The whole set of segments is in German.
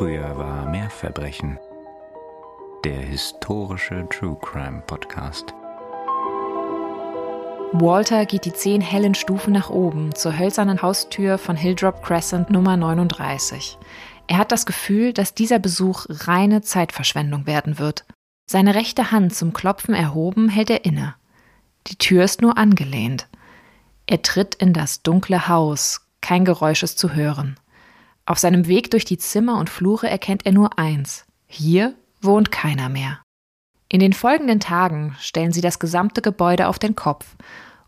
Früher war mehr Verbrechen. Der historische True Crime Podcast. Walter geht die zehn hellen Stufen nach oben zur hölzernen Haustür von Hilldrop Crescent Nummer 39. Er hat das Gefühl, dass dieser Besuch reine Zeitverschwendung werden wird. Seine rechte Hand zum Klopfen erhoben, hält er inne. Die Tür ist nur angelehnt. Er tritt in das dunkle Haus, kein Geräusch ist zu hören. Auf seinem Weg durch die Zimmer und Flure erkennt er nur eins. Hier wohnt keiner mehr. In den folgenden Tagen stellen sie das gesamte Gebäude auf den Kopf.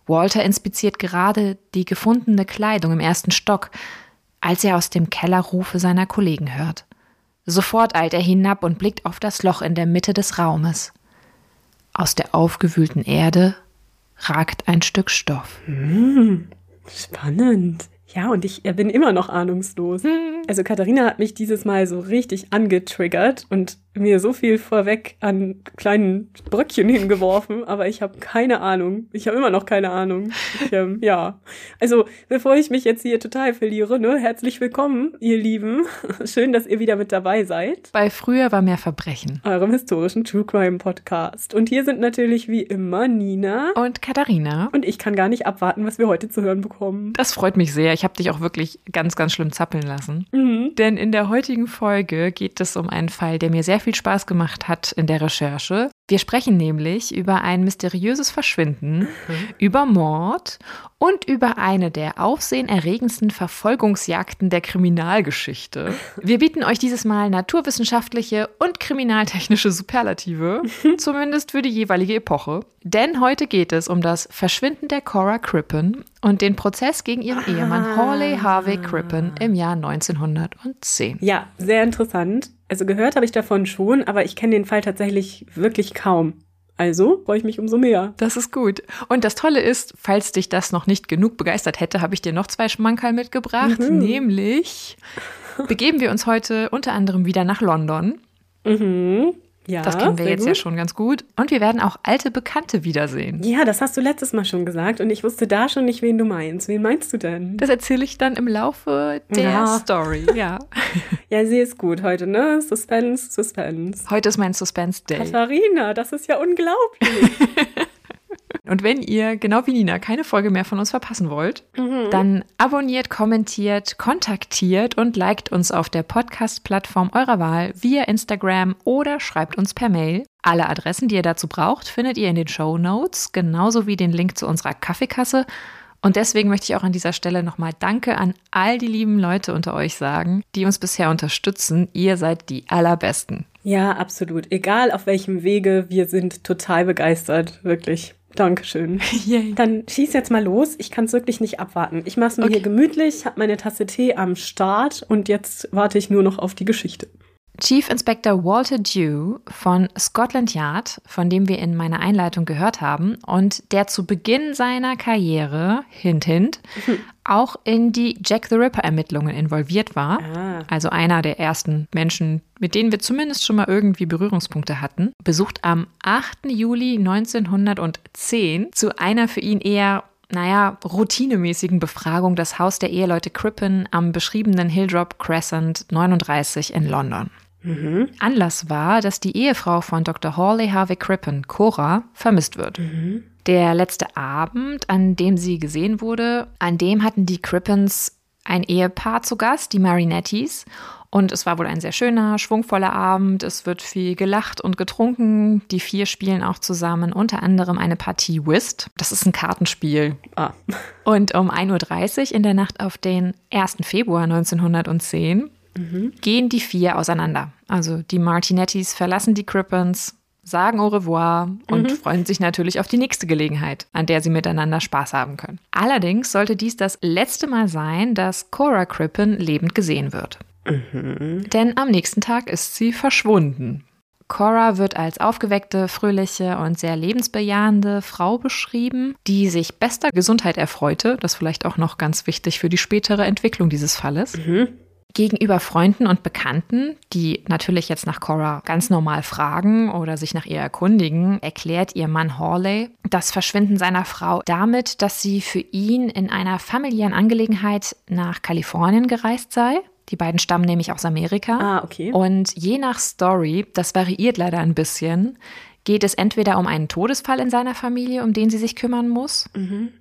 Walter inspiziert gerade die gefundene Kleidung im ersten Stock, als er aus dem Keller Rufe seiner Kollegen hört. Sofort eilt er hinab und blickt auf das Loch in der Mitte des Raumes. Aus der aufgewühlten Erde ragt ein Stück Stoff. Hm, spannend. Ja, und ich bin immer noch ahnungslos. Hm. Also Katharina hat mich dieses Mal so richtig angetriggert und mir so viel vorweg an kleinen Bröckchen hingeworfen, aber ich habe keine Ahnung. Ich habe immer noch keine Ahnung. Ich, ähm, ja, also bevor ich mich jetzt hier total verliere, ne, herzlich willkommen, ihr Lieben. Schön, dass ihr wieder mit dabei seid. Bei Früher war mehr Verbrechen. Eurem historischen True Crime Podcast. Und hier sind natürlich wie immer Nina und Katharina. Und ich kann gar nicht abwarten, was wir heute zu hören bekommen. Das freut mich sehr. Ich habe dich auch wirklich ganz, ganz schlimm zappeln lassen. Mhm. Denn in der heutigen Folge geht es um einen Fall, der mir sehr viel Spaß gemacht hat in der Recherche. Wir sprechen nämlich über ein mysteriöses Verschwinden, mhm. über Mord und über eine der aufsehenerregendsten Verfolgungsjagden der Kriminalgeschichte. Wir bieten euch dieses Mal naturwissenschaftliche und kriminaltechnische Superlative, zumindest für die jeweilige Epoche. Denn heute geht es um das Verschwinden der Cora Crippen und den Prozess gegen ihren Ehemann ah. Hawley Harvey Crippen im Jahr 1910. Ja, sehr interessant. Also gehört habe ich davon schon, aber ich kenne den Fall tatsächlich wirklich kaum. Also freue ich mich umso mehr. Das ist gut. Und das Tolle ist, falls dich das noch nicht genug begeistert hätte, habe ich dir noch zwei Schmankerl mitgebracht. Mhm. Nämlich begeben wir uns heute unter anderem wieder nach London. Mhm. Ja, das kennen wir jetzt gut. ja schon ganz gut. Und wir werden auch alte Bekannte wiedersehen. Ja, das hast du letztes Mal schon gesagt und ich wusste da schon nicht, wen du meinst. Wen meinst du denn? Das erzähle ich dann im Laufe der ja. Story, ja. ja, sie ist gut heute, ne? Suspense, Suspense. Heute ist mein Suspense-Day. Katharina, das ist ja unglaublich. Und wenn ihr, genau wie Nina, keine Folge mehr von uns verpassen wollt, mhm. dann abonniert, kommentiert, kontaktiert und liked uns auf der Podcast-Plattform eurer Wahl via Instagram oder schreibt uns per Mail. Alle Adressen, die ihr dazu braucht, findet ihr in den Show Notes, genauso wie den Link zu unserer Kaffeekasse. Und deswegen möchte ich auch an dieser Stelle nochmal Danke an all die lieben Leute unter euch sagen, die uns bisher unterstützen. Ihr seid die allerbesten. Ja, absolut. Egal auf welchem Wege, wir sind total begeistert, wirklich. Dankeschön. Yay. Dann schieß jetzt mal los. Ich kann es wirklich nicht abwarten. Ich mache es mir okay. hier gemütlich, habe meine Tasse Tee am Start und jetzt warte ich nur noch auf die Geschichte. Chief Inspector Walter Dew von Scotland Yard, von dem wir in meiner Einleitung gehört haben und der zu Beginn seiner Karriere, hint, hint, mhm. Auch in die Jack the Ripper-Ermittlungen involviert war. Ah. Also einer der ersten Menschen, mit denen wir zumindest schon mal irgendwie Berührungspunkte hatten, besucht am 8. Juli 1910 zu einer für ihn eher naja, routinemäßigen Befragung das Haus der Eheleute Crippen am beschriebenen Hilldrop Crescent 39 in London. Mhm. Anlass war, dass die Ehefrau von Dr. Hawley Harvey Crippen, Cora, vermisst wird. Mhm. Der letzte Abend, an dem sie gesehen wurde, an dem hatten die Crippens ein Ehepaar zu Gast, die Marinettis. Und es war wohl ein sehr schöner, schwungvoller Abend. Es wird viel gelacht und getrunken. Die vier spielen auch zusammen unter anderem eine Partie Whist. Das ist ein Kartenspiel. Ah. Und um 1.30 Uhr in der Nacht auf den 1. Februar 1910 mhm. gehen die vier auseinander. Also die Martinettis verlassen die Crippens, sagen au revoir und mhm. freuen sich natürlich auf die nächste Gelegenheit, an der sie miteinander Spaß haben können. Allerdings sollte dies das letzte Mal sein, dass Cora Crippen lebend gesehen wird. Mhm. Denn am nächsten Tag ist sie verschwunden. Cora wird als aufgeweckte, fröhliche und sehr lebensbejahende Frau beschrieben, die sich bester Gesundheit erfreute. Das ist vielleicht auch noch ganz wichtig für die spätere Entwicklung dieses Falles. Mhm. Gegenüber Freunden und Bekannten, die natürlich jetzt nach Cora ganz normal fragen oder sich nach ihr erkundigen, erklärt ihr Mann Hawley das Verschwinden seiner Frau damit, dass sie für ihn in einer familiären Angelegenheit nach Kalifornien gereist sei. Die beiden stammen nämlich aus Amerika. Ah, okay. Und je nach Story, das variiert leider ein bisschen, geht es entweder um einen Todesfall in seiner Familie, um den sie sich kümmern muss,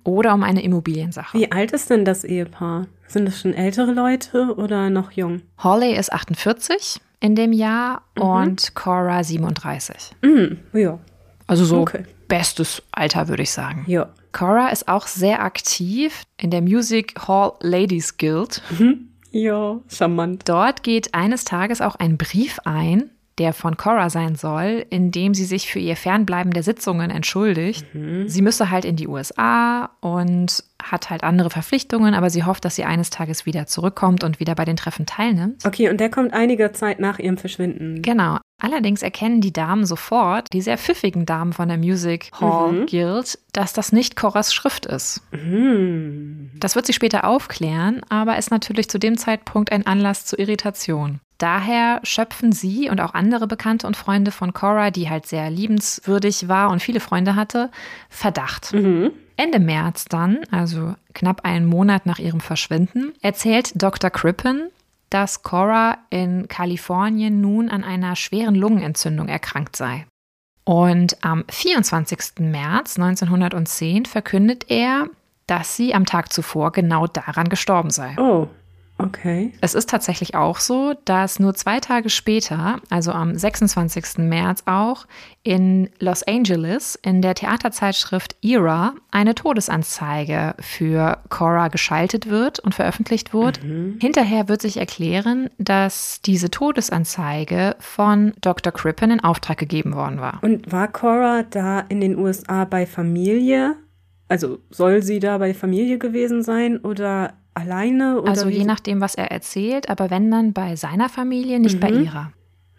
oder um eine Immobiliensache. Wie alt ist denn das Ehepaar? Sind das schon ältere Leute oder noch jung? Hawley ist 48 in dem Jahr und Cora 37. Mhm. Ja. Also so Okay. bestes Alter, würde ich sagen. Ja. Cora ist auch sehr aktiv in der Music Hall Ladies Guild. Ja, charmant. Dort geht eines Tages auch ein Brief ein, der von Cora sein soll, in dem sie sich für ihr Fernbleiben der Sitzungen entschuldigt. Sie müsse halt in die USA und hat halt andere Verpflichtungen, aber sie hofft, dass sie eines Tages wieder zurückkommt und wieder bei den Treffen teilnimmt. Okay, und der kommt einige Zeit nach ihrem Verschwinden. Genau. Allerdings erkennen die Damen sofort, die sehr pfiffigen Damen von der Music Hall Mhm. Guild, dass das nicht Coras Schrift ist. Hm. Das wird sie später aufklären, aber ist natürlich zu dem Zeitpunkt ein Anlass zur Irritation. Daher schöpfen sie und auch andere Bekannte und Freunde von Cora, die halt sehr liebenswürdig war und viele Freunde hatte, Verdacht. Ende März dann, also knapp einen Monat nach ihrem Verschwinden, erzählt Dr. Crippen, dass Cora in Kalifornien nun an einer schweren Lungenentzündung erkrankt sei. Und am 24. März 1910 verkündet er, dass sie am Tag zuvor genau daran gestorben sei. Oh, okay. Es ist tatsächlich auch so, dass nur zwei Tage später, also am 26. März auch, in Los Angeles in der Theaterzeitschrift Era eine Todesanzeige für Cora geschaltet wird und veröffentlicht wird. Hinterher wird sich erklären, dass diese Todesanzeige von Dr. Crippen in Auftrag gegeben worden war. Und war Cora da in den USA bei Familie? Also soll sie da bei Familie gewesen sein oder alleine? Oder Also je nachdem, was er erzählt, aber wenn dann bei seiner Familie, nicht bei ihrer.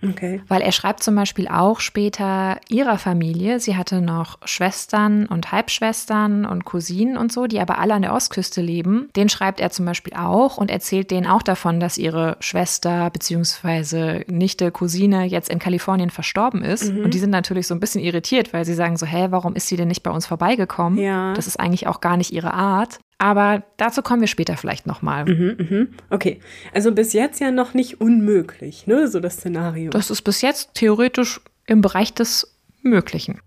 Okay. Weil er schreibt zum Beispiel auch später ihrer Familie, sie hatte noch Schwestern und Halbschwestern und Cousinen und so, die aber alle an der Ostküste leben. Den schreibt er zum Beispiel auch und erzählt denen auch davon, dass ihre Schwester bzw. Nichte, Cousine jetzt in Kalifornien verstorben ist. Und die sind natürlich so ein bisschen irritiert, weil sie sagen so, hä, warum ist sie denn nicht bei uns vorbeigekommen? Ja. Das ist eigentlich auch gar nicht ihre Art. Aber dazu kommen wir später vielleicht nochmal. Mhm, mhm. Okay. Also bis jetzt ja noch nicht unmöglich, ne? So das Szenario. Das ist bis jetzt theoretisch im Bereich des Möglichen.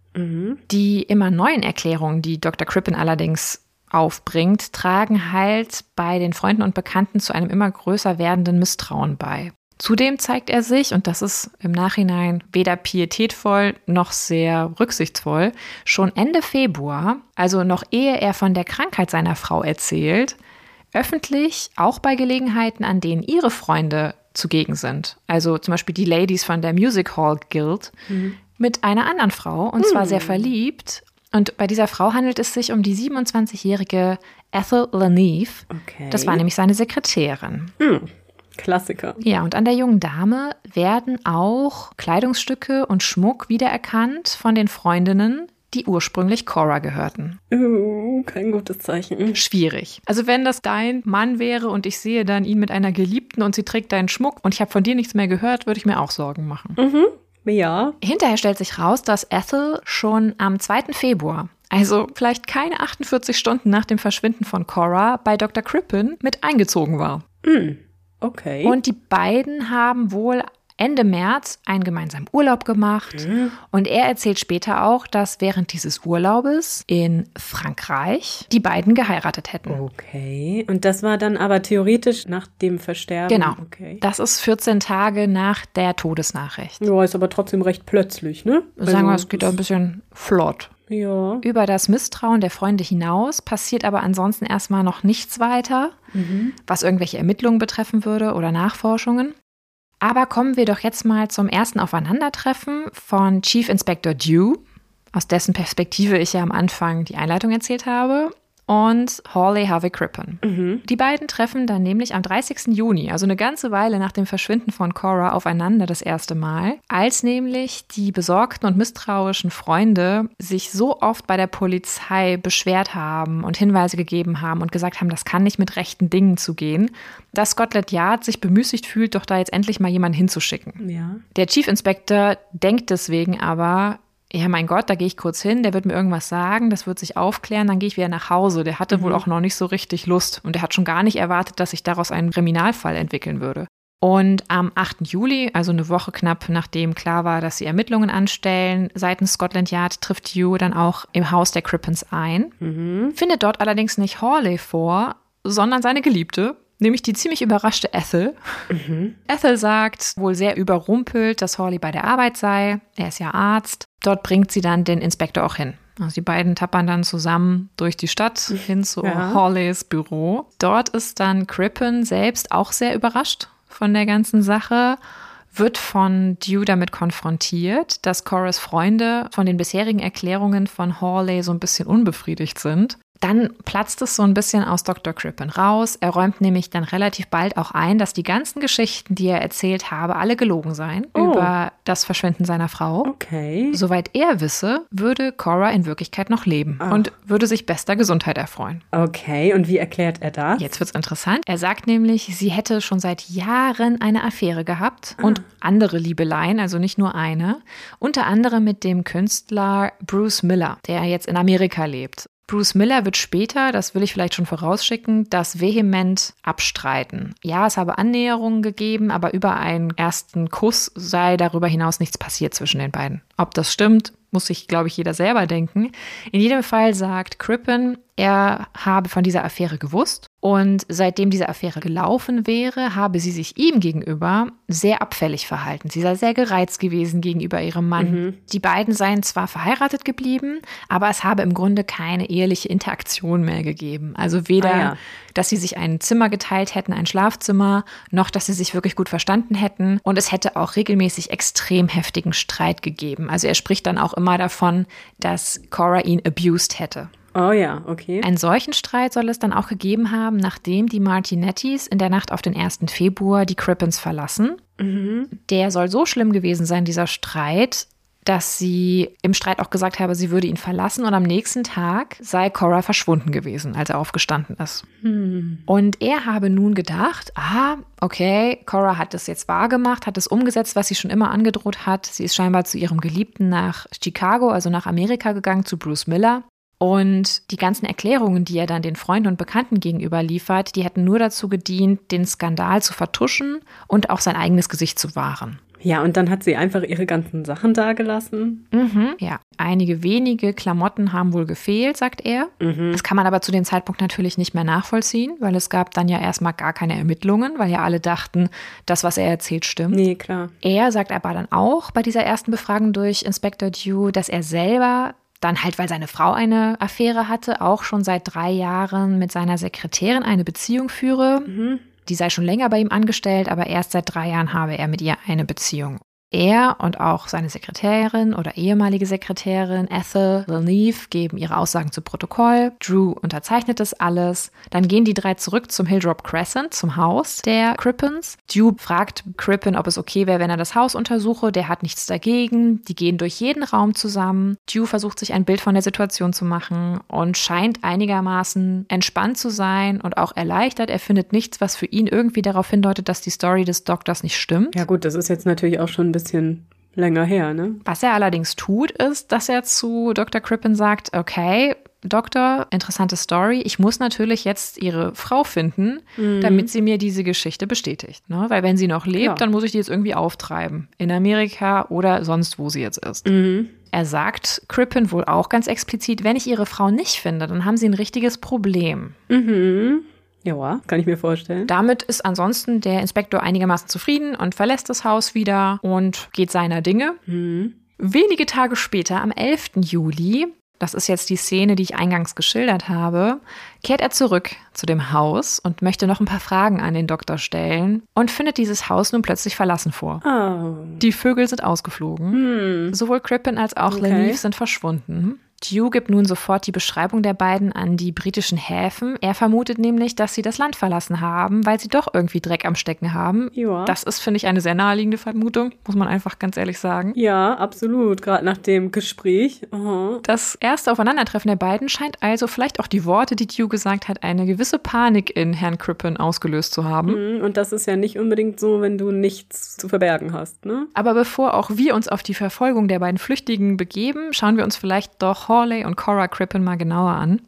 Die immer neuen Erklärungen, die Dr. Crippen allerdings aufbringt, tragen halt bei den Freunden und Bekannten zu einem immer größer werdenden Misstrauen bei. Zudem zeigt er sich, und das ist im Nachhinein weder pietätvoll noch sehr rücksichtsvoll, schon Ende Februar, also noch ehe er von der Krankheit seiner Frau erzählt, öffentlich auch bei Gelegenheiten, an denen ihre Freunde zugegen sind. Also zum Beispiel die Ladies von der Music Hall Guild mit einer anderen Frau und zwar sehr verliebt. Und bei dieser Frau handelt es sich um die 27-jährige Ethel Lanief. Okay. Das war nämlich seine Sekretärin. Klassiker. Ja, und an der jungen Dame werden auch Kleidungsstücke und Schmuck wiedererkannt von den Freundinnen, die ursprünglich Cora gehörten. Uh, kein gutes Zeichen. Schwierig. Also wenn das dein Mann wäre und ich sehe dann ihn mit einer Geliebten und sie trägt deinen Schmuck und ich habe von dir nichts mehr gehört, würde ich mir auch Sorgen machen. Ja. Hinterher stellt sich raus, dass Ethel schon am 2. Februar, also vielleicht keine 48 Stunden nach dem Verschwinden von Cora, bei Dr. Crippen mit eingezogen war. Okay. Und die beiden haben wohl Ende März einen gemeinsamen Urlaub gemacht. Und er erzählt später auch, dass während dieses Urlaubes in Frankreich die beiden geheiratet hätten. okay. Und das war dann aber theoretisch nach dem Versterben. Genau. Okay. Das ist 14 Tage nach der Todesnachricht. Ja, ist aber trotzdem recht plötzlich, ne? Sagen wir, Also, es geht ein bisschen flott. Ja. Über das Misstrauen der Freunde hinaus passiert aber ansonsten erstmal noch nichts weiter, was irgendwelche Ermittlungen betreffen würde oder Nachforschungen. Aber kommen wir doch jetzt mal zum ersten Aufeinandertreffen von Chief Inspector Dew, aus dessen Perspektive ich ja am Anfang die Einleitung erzählt habe, und Hawley Harvey Crippen. Die beiden treffen dann nämlich am 30. Juni, also eine ganze Weile nach dem Verschwinden von Cora, aufeinander das erste Mal, als nämlich die besorgten und misstrauischen Freunde sich so oft bei der Polizei beschwert haben und Hinweise gegeben haben und gesagt haben, das kann nicht mit rechten Dingen zugehen, dass Scotland Yard sich bemüßigt fühlt, doch da jetzt endlich mal jemanden hinzuschicken. Ja. Der Chief Inspector denkt deswegen aber, ja, mein Gott, da gehe ich kurz hin, der wird mir irgendwas sagen, das wird sich aufklären, dann gehe ich wieder nach Hause. Der hatte wohl auch noch nicht so richtig Lust und er hat schon gar nicht erwartet, dass sich daraus ein Kriminalfall entwickeln würde. Und am 8. Juli, also eine Woche knapp nachdem klar war, dass sie Ermittlungen anstellen, seitens Scotland Yard trifft Hugh dann auch im Haus der Crippens ein, Mhm. findet dort allerdings nicht Hawley vor, sondern seine Geliebte, nämlich die ziemlich überraschte Ethel. Ethel sagt, wohl sehr überrumpelt, dass Hawley bei der Arbeit sei. Er ist ja Arzt. Dort bringt sie dann den Inspektor auch hin. Also die beiden tappern dann zusammen durch die Stadt hin zu Ja. Hawleys Büro. Dort ist dann Crippen selbst auch sehr überrascht von der ganzen Sache, wird von Dew damit konfrontiert, dass Coras Freunde von den bisherigen Erklärungen von Hawley so ein bisschen unbefriedigt sind. Dann platzt es so ein bisschen aus Dr. Crippen raus. Er räumt nämlich dann relativ bald auch ein, dass die ganzen Geschichten, die er erzählt habe, alle gelogen seien Oh. über das Verschwinden seiner Frau. Okay. Soweit er wisse, würde Cora in Wirklichkeit noch leben Ach. und würde sich bester Gesundheit erfreuen. Okay, und wie erklärt er das? Jetzt wird's interessant. Er sagt nämlich, sie hätte schon seit Jahren eine Affäre gehabt und andere Liebeleien, also nicht nur eine. Unter anderem mit dem Künstler Bruce Miller, der jetzt in Amerika lebt. Bruce Miller wird später, das will ich vielleicht schon vorausschicken, das vehement abstreiten. Ja, es habe Annäherungen gegeben, aber über einen ersten Kuss sei darüber hinaus nichts passiert zwischen den beiden. Ob das stimmt, muss sich, glaube ich, jeder selber denken. In jedem Fall sagt Crippen, er habe von dieser Affäre gewusst und seitdem diese Affäre gelaufen wäre, habe sie sich ihm gegenüber sehr abfällig verhalten. Sie sei sehr gereizt gewesen gegenüber ihrem Mann. Die beiden seien zwar verheiratet geblieben, aber es habe im Grunde keine eheliche Interaktion mehr gegeben. Also weder, Ah ja. dass sie sich ein Zimmer geteilt hätten, ein Schlafzimmer, noch dass sie sich wirklich gut verstanden hätten. Und es hätte auch regelmäßig extrem heftigen Streit gegeben. Also er spricht dann auch immer davon, dass Cora ihn abused hätte. Oh ja, okay. Einen solchen Streit soll es dann auch gegeben haben, nachdem die Martinettis in der Nacht auf den 1. Februar die Crippens verlassen. Der soll so schlimm gewesen sein, dieser Streit, dass sie im Streit auch gesagt habe, sie würde ihn verlassen und am nächsten Tag sei Cora verschwunden gewesen, als er aufgestanden ist. Und er habe nun gedacht, ah, okay, Cora hat das jetzt wahrgemacht, hat es umgesetzt, was sie schon immer angedroht hat. Sie ist scheinbar zu ihrem Geliebten nach Chicago, also nach Amerika gegangen, zu Bruce Miller. Und die ganzen Erklärungen, die er dann den Freunden und Bekannten gegenüber liefert, die hätten nur dazu gedient, den Skandal zu vertuschen und auch sein eigenes Gesicht zu wahren. Ja, und dann hat sie einfach ihre ganzen Sachen dagelassen. Mhm. Ja, einige wenige Klamotten haben wohl gefehlt, sagt er. Das kann man aber zu dem Zeitpunkt natürlich nicht mehr nachvollziehen, weil es gab dann ja erstmal gar keine Ermittlungen, weil ja alle dachten, das, was er erzählt, stimmt. Nee, klar. Er sagt aber dann auch bei dieser ersten Befragung durch Inspector Dew, dass er selber dann halt, weil seine Frau eine Affäre hatte, auch schon seit drei Jahren mit seiner Sekretärin eine Beziehung führe. Die sei schon länger bei ihm angestellt, aber erst seit drei Jahren habe er mit ihr eine Beziehung. Er und auch seine Sekretärin oder ehemalige Sekretärin Ethel Leneve geben ihre Aussagen zu Protokoll. Drew unterzeichnet das alles. Dann gehen die drei zurück zum Hilldrop Crescent, zum Haus der Crippens. Drew fragt Crippen, ob es okay wäre, wenn er das Haus untersuche. Der hat nichts dagegen. Die gehen durch jeden Raum zusammen. Drew versucht sich ein Bild von der Situation zu machen und scheint einigermaßen entspannt zu sein und auch erleichtert. Er findet nichts, was für ihn irgendwie darauf hindeutet, dass die Story des Doktors nicht stimmt. Ja gut, das ist jetzt natürlich auch schon ein bisschen länger her, ne? Was er allerdings tut, ist, dass er zu Dr. Crippen sagt, okay, Doktor, interessante Story. Ich muss natürlich jetzt ihre Frau finden, damit sie mir diese Geschichte bestätigt. Ne? Weil wenn sie noch lebt, Klar. dann muss ich die jetzt irgendwie auftreiben. In Amerika oder sonst, wo sie jetzt ist. Er sagt Crippen wohl auch ganz explizit, wenn ich ihre Frau nicht finde, dann haben sie ein richtiges Problem. Mhm. Ja, kann ich mir vorstellen. Damit ist ansonsten der Inspektor einigermaßen zufrieden und verlässt das Haus wieder und geht seiner Dinge. Wenige Tage später, am 11. Juli, das ist jetzt die Szene, die ich eingangs geschildert habe, kehrt er zurück zu dem Haus und möchte noch ein paar Fragen an den Doktor stellen und findet dieses Haus nun plötzlich verlassen vor. Oh. Die Vögel sind ausgeflogen. Sowohl Crippen als auch Okay. Leneve sind verschwunden. Dew gibt nun sofort die Beschreibung der beiden an die britischen Häfen. Er vermutet nämlich, dass sie das Land verlassen haben, weil sie doch irgendwie Dreck am Stecken haben. Ja. Das ist, finde ich, eine sehr naheliegende Vermutung, muss man einfach ganz ehrlich sagen. Ja, absolut. Gerade nach dem Gespräch. Aha. Das erste Aufeinandertreffen der beiden scheint also vielleicht auch die Worte, die Dew gesagt hat, eine gewisse Panik in Herrn Crippen ausgelöst zu haben. Mhm, Und das ist ja nicht unbedingt so, wenn du nichts zu verbergen hast, ne? Aber bevor auch wir uns auf die Verfolgung der beiden Flüchtigen begeben, schauen wir uns vielleicht doch Hawley und Cora Crippen mal genauer an.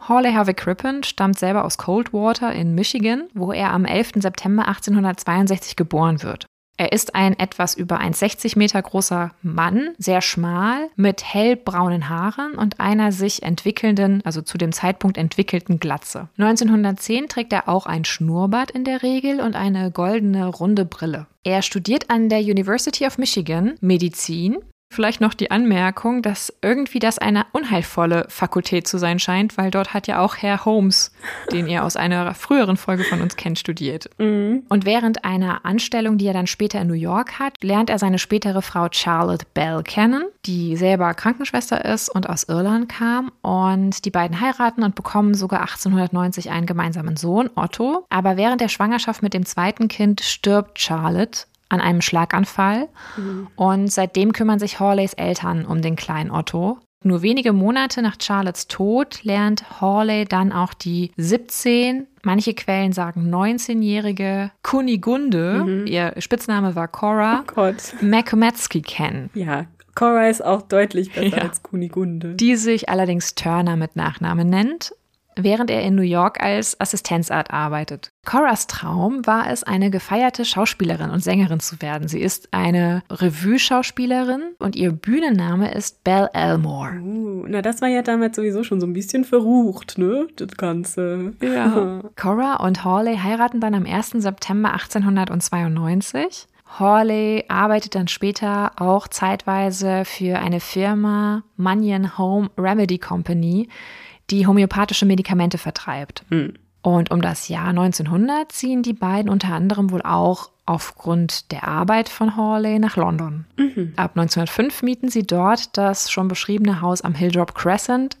Hawley Harvey Crippen stammt selber aus Coldwater in Michigan, wo er am 11. September 1862 geboren wird. Er ist ein etwas über 1,60 Meter großer Mann, sehr schmal, mit hellbraunen Haaren und einer sich entwickelnden, also zu dem Zeitpunkt entwickelten Glatze. 1910 trägt er auch ein Schnurrbart in der Regel und eine goldene runde Brille. Er studiert an der University of Michigan Medizin Vielleicht noch die Anmerkung, dass irgendwie das eine unheilvolle Fakultät zu sein scheint, weil dort hat ja auch Herr Holmes, den ihr aus einer früheren Folge von uns kennt, studiert. Mhm. Und während einer Anstellung, die er dann später in New York hat, lernt er seine spätere Frau Charlotte Bell kennen, die selber Krankenschwester ist und aus Irland kam. Und die beiden heiraten und bekommen sogar 1890 einen gemeinsamen Sohn, Otto. Aber während der Schwangerschaft mit dem zweiten Kind stirbt Charlotte an einem Schlaganfall. Mhm. Und seitdem kümmern sich Hawleys Eltern um den kleinen Otto. Nur wenige Monate nach Charlottes Tod lernt Hawley dann auch die 17, manche Quellen sagen 19-jährige Kunigunde, mhm. ihr Spitzname war Cora, oh Makometsky kennen. Ja, Cora ist auch deutlich besser ja. als Kunigunde. Die sich allerdings Turner mit Nachnamen nennt während er in New York als Assistenzart arbeitet. Coras Traum war es, eine gefeierte Schauspielerin und Sängerin zu werden. Sie ist eine Revue-Schauspielerin und ihr Bühnenname ist Belle Elmore. Uh, na, das war ja damals sowieso schon so ein bisschen verrucht, ne? Das Ganze. Ja. Cora und Hawley heiraten dann am 1. September 1892. Hawley arbeitet dann später auch zeitweise für eine Firma Munyon Home Remedy Company, die homöopathische Medikamente vertreibt. Mhm. Und um das Jahr 1900 ziehen die beiden unter anderem wohl auch aufgrund der Arbeit von Hawley nach London. Mhm. Ab 1905 mieten sie dort das schon beschriebene Haus am Hilldrop Crescent.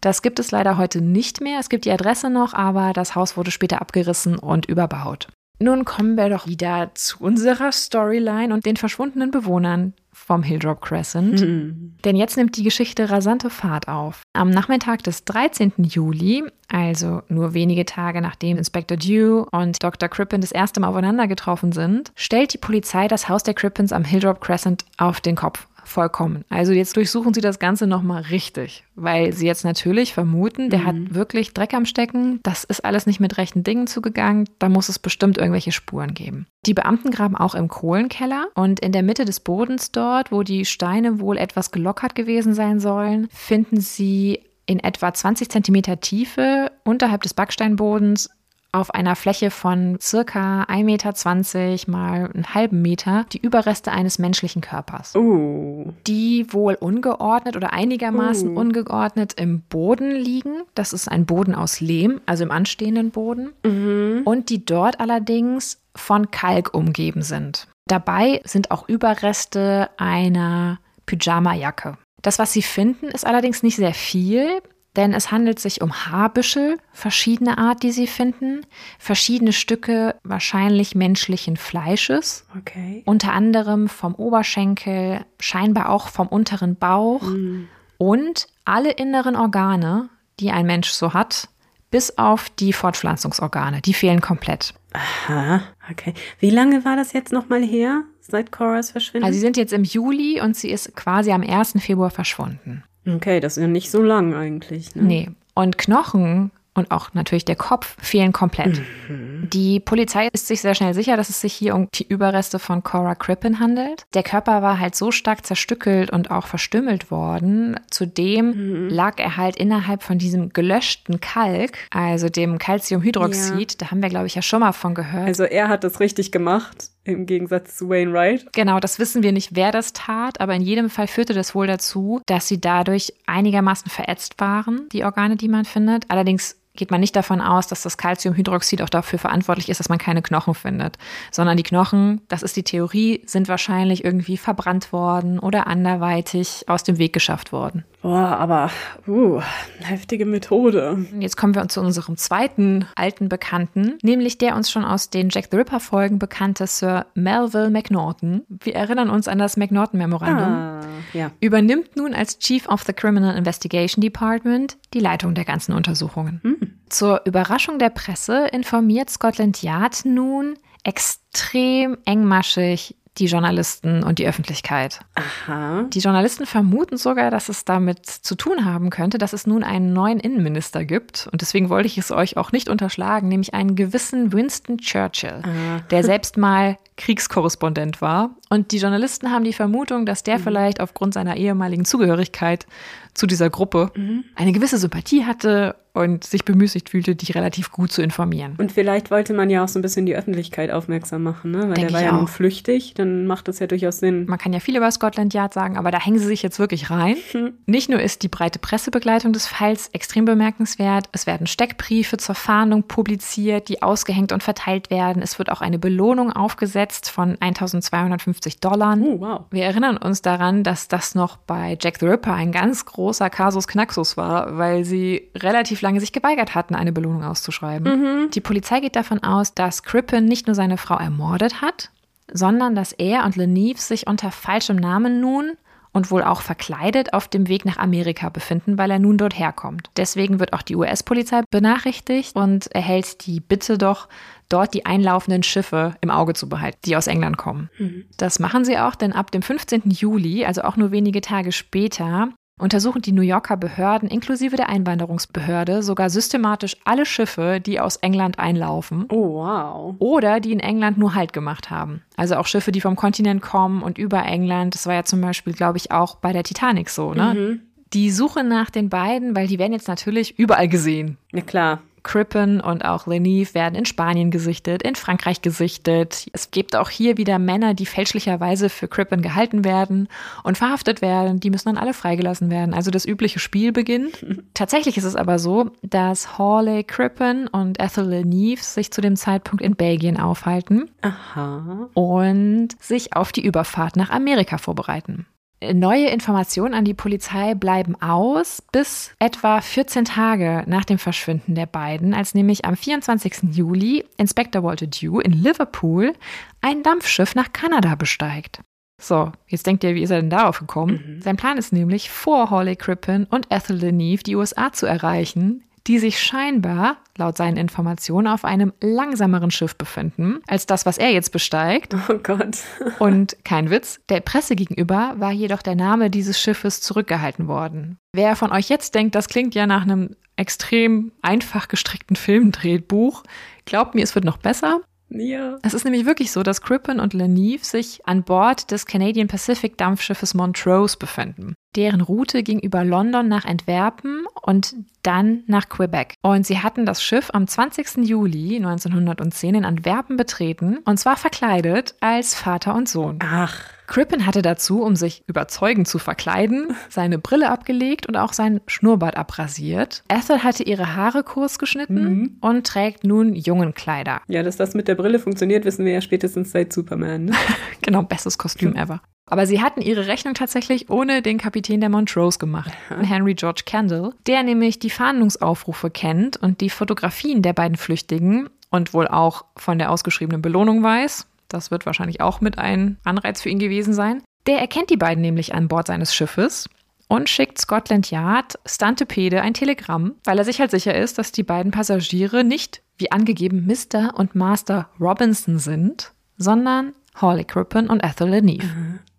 Das gibt es leider heute nicht mehr. Es gibt die Adresse noch, aber das Haus wurde später abgerissen und überbaut. Nun kommen wir doch wieder zu unserer Storyline und den verschwundenen Bewohnern vom Hilldrop Crescent. Mhm. Denn jetzt nimmt die Geschichte rasante Fahrt auf. Am Nachmittag des 13. Juli, also nur wenige Tage nachdem Inspector Dew und Dr. Crippen das erste Mal aufeinander getroffen sind, stellt die Polizei das Haus der Crippens am Hilldrop Crescent auf den Kopf vollkommen. Also jetzt durchsuchen sie das Ganze nochmal richtig, weil sie jetzt natürlich vermuten, der mhm. hat wirklich Dreck am Stecken, das ist alles nicht mit rechten Dingen zugegangen, da muss es bestimmt irgendwelche Spuren geben. Die Beamten graben auch im Kohlenkeller und in der Mitte des Bodens dort, wo die Steine wohl etwas gelockert gewesen sein sollen, finden sie in etwa 20 Zentimeter Tiefe unterhalb des Backsteinbodens auf einer Fläche von circa 1,20 Meter mal einen halben Meter die Überreste eines menschlichen Körpers. Uh. Die wohl ungeordnet oder einigermaßen uh. ungeordnet im Boden liegen. Das ist ein Boden aus Lehm, also im anstehenden Boden. Mhm. Und die dort allerdings von Kalk umgeben sind. Dabei sind auch Überreste einer Pyjama-Jacke. Das, was sie finden, ist allerdings nicht sehr viel denn es handelt sich um Haarbüschel, verschiedene Art, die sie finden, verschiedene Stücke wahrscheinlich menschlichen Fleisches, okay. unter anderem vom Oberschenkel, scheinbar auch vom unteren Bauch mm. und alle inneren Organe, die ein Mensch so hat, bis auf die Fortpflanzungsorgane, die fehlen komplett. Aha, okay. Wie lange war das jetzt nochmal her, seit Coras Verschwinden? Also sie sind jetzt im Juli und sie ist quasi am 1. Februar verschwunden. Okay, das ist ja nicht so lang eigentlich. Ne? Nee. Und Knochen und auch natürlich der Kopf fehlen komplett. Mhm. Die Polizei ist sich sehr schnell sicher, dass es sich hier um die Überreste von Cora Crippen handelt. Der Körper war halt so stark zerstückelt und auch verstümmelt worden. Zudem mhm. lag er halt innerhalb von diesem gelöschten Kalk, also dem Calciumhydroxid. Ja. Da haben wir, glaube ich, ja schon mal von gehört. Also er hat das richtig gemacht im Gegensatz zu Wainwright. Genau, das wissen wir nicht, wer das tat, aber in jedem Fall führte das wohl dazu, dass sie dadurch einigermaßen verätzt waren, die Organe, die man findet. Allerdings geht man nicht davon aus, dass das Calciumhydroxid auch dafür verantwortlich ist, dass man keine Knochen findet, sondern die Knochen, das ist die Theorie, sind wahrscheinlich irgendwie verbrannt worden oder anderweitig aus dem Weg geschafft worden. Boah, aber uh, heftige Methode. Jetzt kommen wir zu unserem zweiten alten Bekannten, nämlich der uns schon aus den Jack the Ripper Folgen bekannte Sir Melville McNaughton. Wir erinnern uns an das McNaughton Memorandum. Ah, ja. Übernimmt nun als Chief of the Criminal Investigation Department die Leitung der ganzen Untersuchungen. Hm. Zur Überraschung der Presse informiert Scotland Yard nun extrem engmaschig die Journalisten und die Öffentlichkeit. Aha. Die Journalisten vermuten sogar, dass es damit zu tun haben könnte, dass es nun einen neuen Innenminister gibt. Und deswegen wollte ich es euch auch nicht unterschlagen, nämlich einen gewissen Winston Churchill, Ah. der selbst mal Kriegskorrespondent war. Und die Journalisten haben die Vermutung, dass der vielleicht aufgrund seiner ehemaligen Zugehörigkeit zu dieser Gruppe eine gewisse Sympathie hatte und sich bemüßigt fühlte, die relativ gut zu informieren. Und vielleicht wollte man ja auch so ein bisschen die Öffentlichkeit aufmerksam machen, ne? Weil Denk der war ja nun flüchtig, dann macht das ja durchaus Sinn. Man kann ja viel über Scotland Yard sagen, aber da hängen sie sich jetzt wirklich rein. Nicht nur ist die breite Pressebegleitung des Falls extrem bemerkenswert, es werden Steckbriefe zur Fahndung publiziert, die ausgehängt und verteilt werden. Es wird auch eine Belohnung aufgesetzt von 1250 Dollar. Oh, wow. Wir erinnern uns daran, dass das noch bei Jack the Ripper ein ganz großer Kasus Knaxus war, weil sie relativ lange sich geweigert hatten, eine Belohnung auszuschreiben. Die Polizei geht davon aus, dass Crippen nicht nur seine Frau ermordet hat, sondern dass er und Leneve sich unter falschem Namen nun und wohl auch verkleidet auf dem Weg nach Amerika befinden, weil er nun dort herkommt. Deswegen wird auch die US-Polizei benachrichtigt und erhält die Bitte doch, dort die einlaufenden Schiffe im Auge zu behalten, die aus England kommen. Das machen sie auch, denn ab dem 15. Juli, also auch nur wenige Tage später, untersuchen die New Yorker Behörden inklusive der Einwanderungsbehörde sogar systematisch alle Schiffe, die aus England einlaufen Oh, wow. oder die in England nur Halt gemacht haben. Also auch Schiffe, die vom Kontinent kommen und über England. Das war ja zum Beispiel, glaube ich, auch bei der Titanic so. Ne? Die Suche nach den beiden, weil die werden jetzt natürlich überall gesehen. Ja, klar. Crippen und auch Leneve werden in Spanien gesichtet, in Frankreich gesichtet. Es gibt auch hier wieder Männer, die fälschlicherweise für Crippen gehalten werden und verhaftet werden. Die müssen dann alle freigelassen werden. Also das übliche Spiel beginnt. Tatsächlich ist es aber so, dass Hawley Crippen und Ethel Leneve sich zu dem Zeitpunkt in Belgien aufhalten Aha. und sich auf die Überfahrt nach Amerika vorbereiten. Neue Informationen an die Polizei bleiben aus bis etwa 14 Tage nach dem Verschwinden der beiden, als nämlich am 24. Juli Inspektor Walter Dew in Liverpool ein Dampfschiff nach Kanada besteigt. So, jetzt denkt ihr, wie ist er denn darauf gekommen? Sein Plan ist nämlich, vor Hawley Crippen und Ethel Leneve die USA zu erreichen, die sich scheinbar, laut seinen Informationen, auf einem langsameren Schiff befinden, als das, was er jetzt besteigt. Oh Gott. Und kein Witz, der Presse gegenüber war jedoch der Name dieses Schiffes zurückgehalten worden. Wer von euch jetzt denkt, das klingt ja nach einem extrem einfach gestrickten Filmdrehbuch, glaubt mir, es wird noch besser. Ja. Es ist nämlich wirklich so, dass Crippen und Leneve sich an Bord des Canadian Pacific Dampfschiffes Montrose befinden. Deren Route ging über London nach Antwerpen und dann nach Quebec. Und sie hatten das Schiff am 20. Juli 1910 in Antwerpen betreten und zwar verkleidet als Vater und Sohn. Ach. Crippen hatte dazu, um sich überzeugend zu verkleiden, seine Brille abgelegt und auch sein Schnurrbart abrasiert. Ethel hatte ihre Haare kurz geschnitten und trägt nun Jungenkleider. Ja, dass das mit der Brille funktioniert, wissen wir ja spätestens seit Superman. Ne? Genau, bestes Kostüm ever. Aber sie hatten ihre Rechnung tatsächlich ohne den Kapitän der Montrose gemacht, Henry George Kendall, der nämlich die Fahndungsaufrufe kennt und die Fotografien der beiden Flüchtigen und wohl auch von der ausgeschriebenen Belohnung weiß. Das wird wahrscheinlich auch mit ein Anreiz für ihn gewesen sein. Der erkennt die beiden nämlich an Bord seines Schiffes und schickt Scotland Yard Stantepede ein Telegramm, weil er sich halt sicher ist, dass die beiden Passagiere nicht, wie angegeben, Mr. und Master Robinson sind, sondern Hawley Crippen und Ethel Leneve.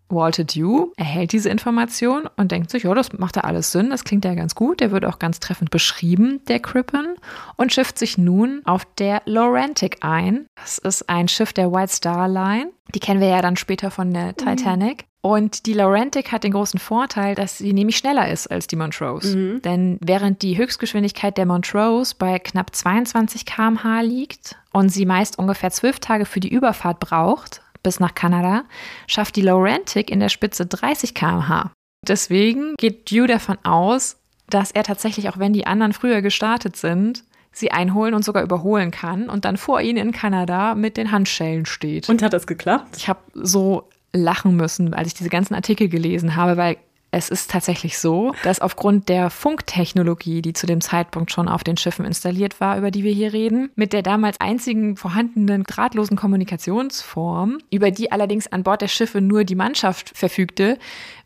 Walter Dew erhält diese Information und denkt sich, ja, das macht ja alles Sinn, das klingt ja ganz gut, der wird auch ganz treffend beschrieben, der Crippen, und schifft sich nun auf der Laurentic ein. Das ist ein Schiff der White Star Line. Die kennen wir ja dann später von der Titanic. Und die Laurentic hat den großen Vorteil, dass sie nämlich schneller ist als die Montrose. Denn während die Höchstgeschwindigkeit der Montrose bei knapp 22 km/h liegt und sie meist ungefähr zwölf Tage für die Überfahrt braucht, bis nach Kanada, schafft die Laurentic in der Spitze 30 km/h. Deswegen geht Dew davon aus, dass er tatsächlich, auch wenn die anderen früher gestartet sind, sie einholen und sogar überholen kann und dann vor ihnen in Kanada mit den Handschellen steht. Und hat das geklappt? Ich habe so lachen müssen, als ich diese ganzen Artikel gelesen habe, weil es ist tatsächlich so, dass aufgrund der Funktechnologie, die zu dem Zeitpunkt schon auf den Schiffen installiert war, über die wir hier reden, mit der damals einzigen vorhandenen drahtlosen Kommunikationsform, über die allerdings an Bord der Schiffe nur die Mannschaft verfügte,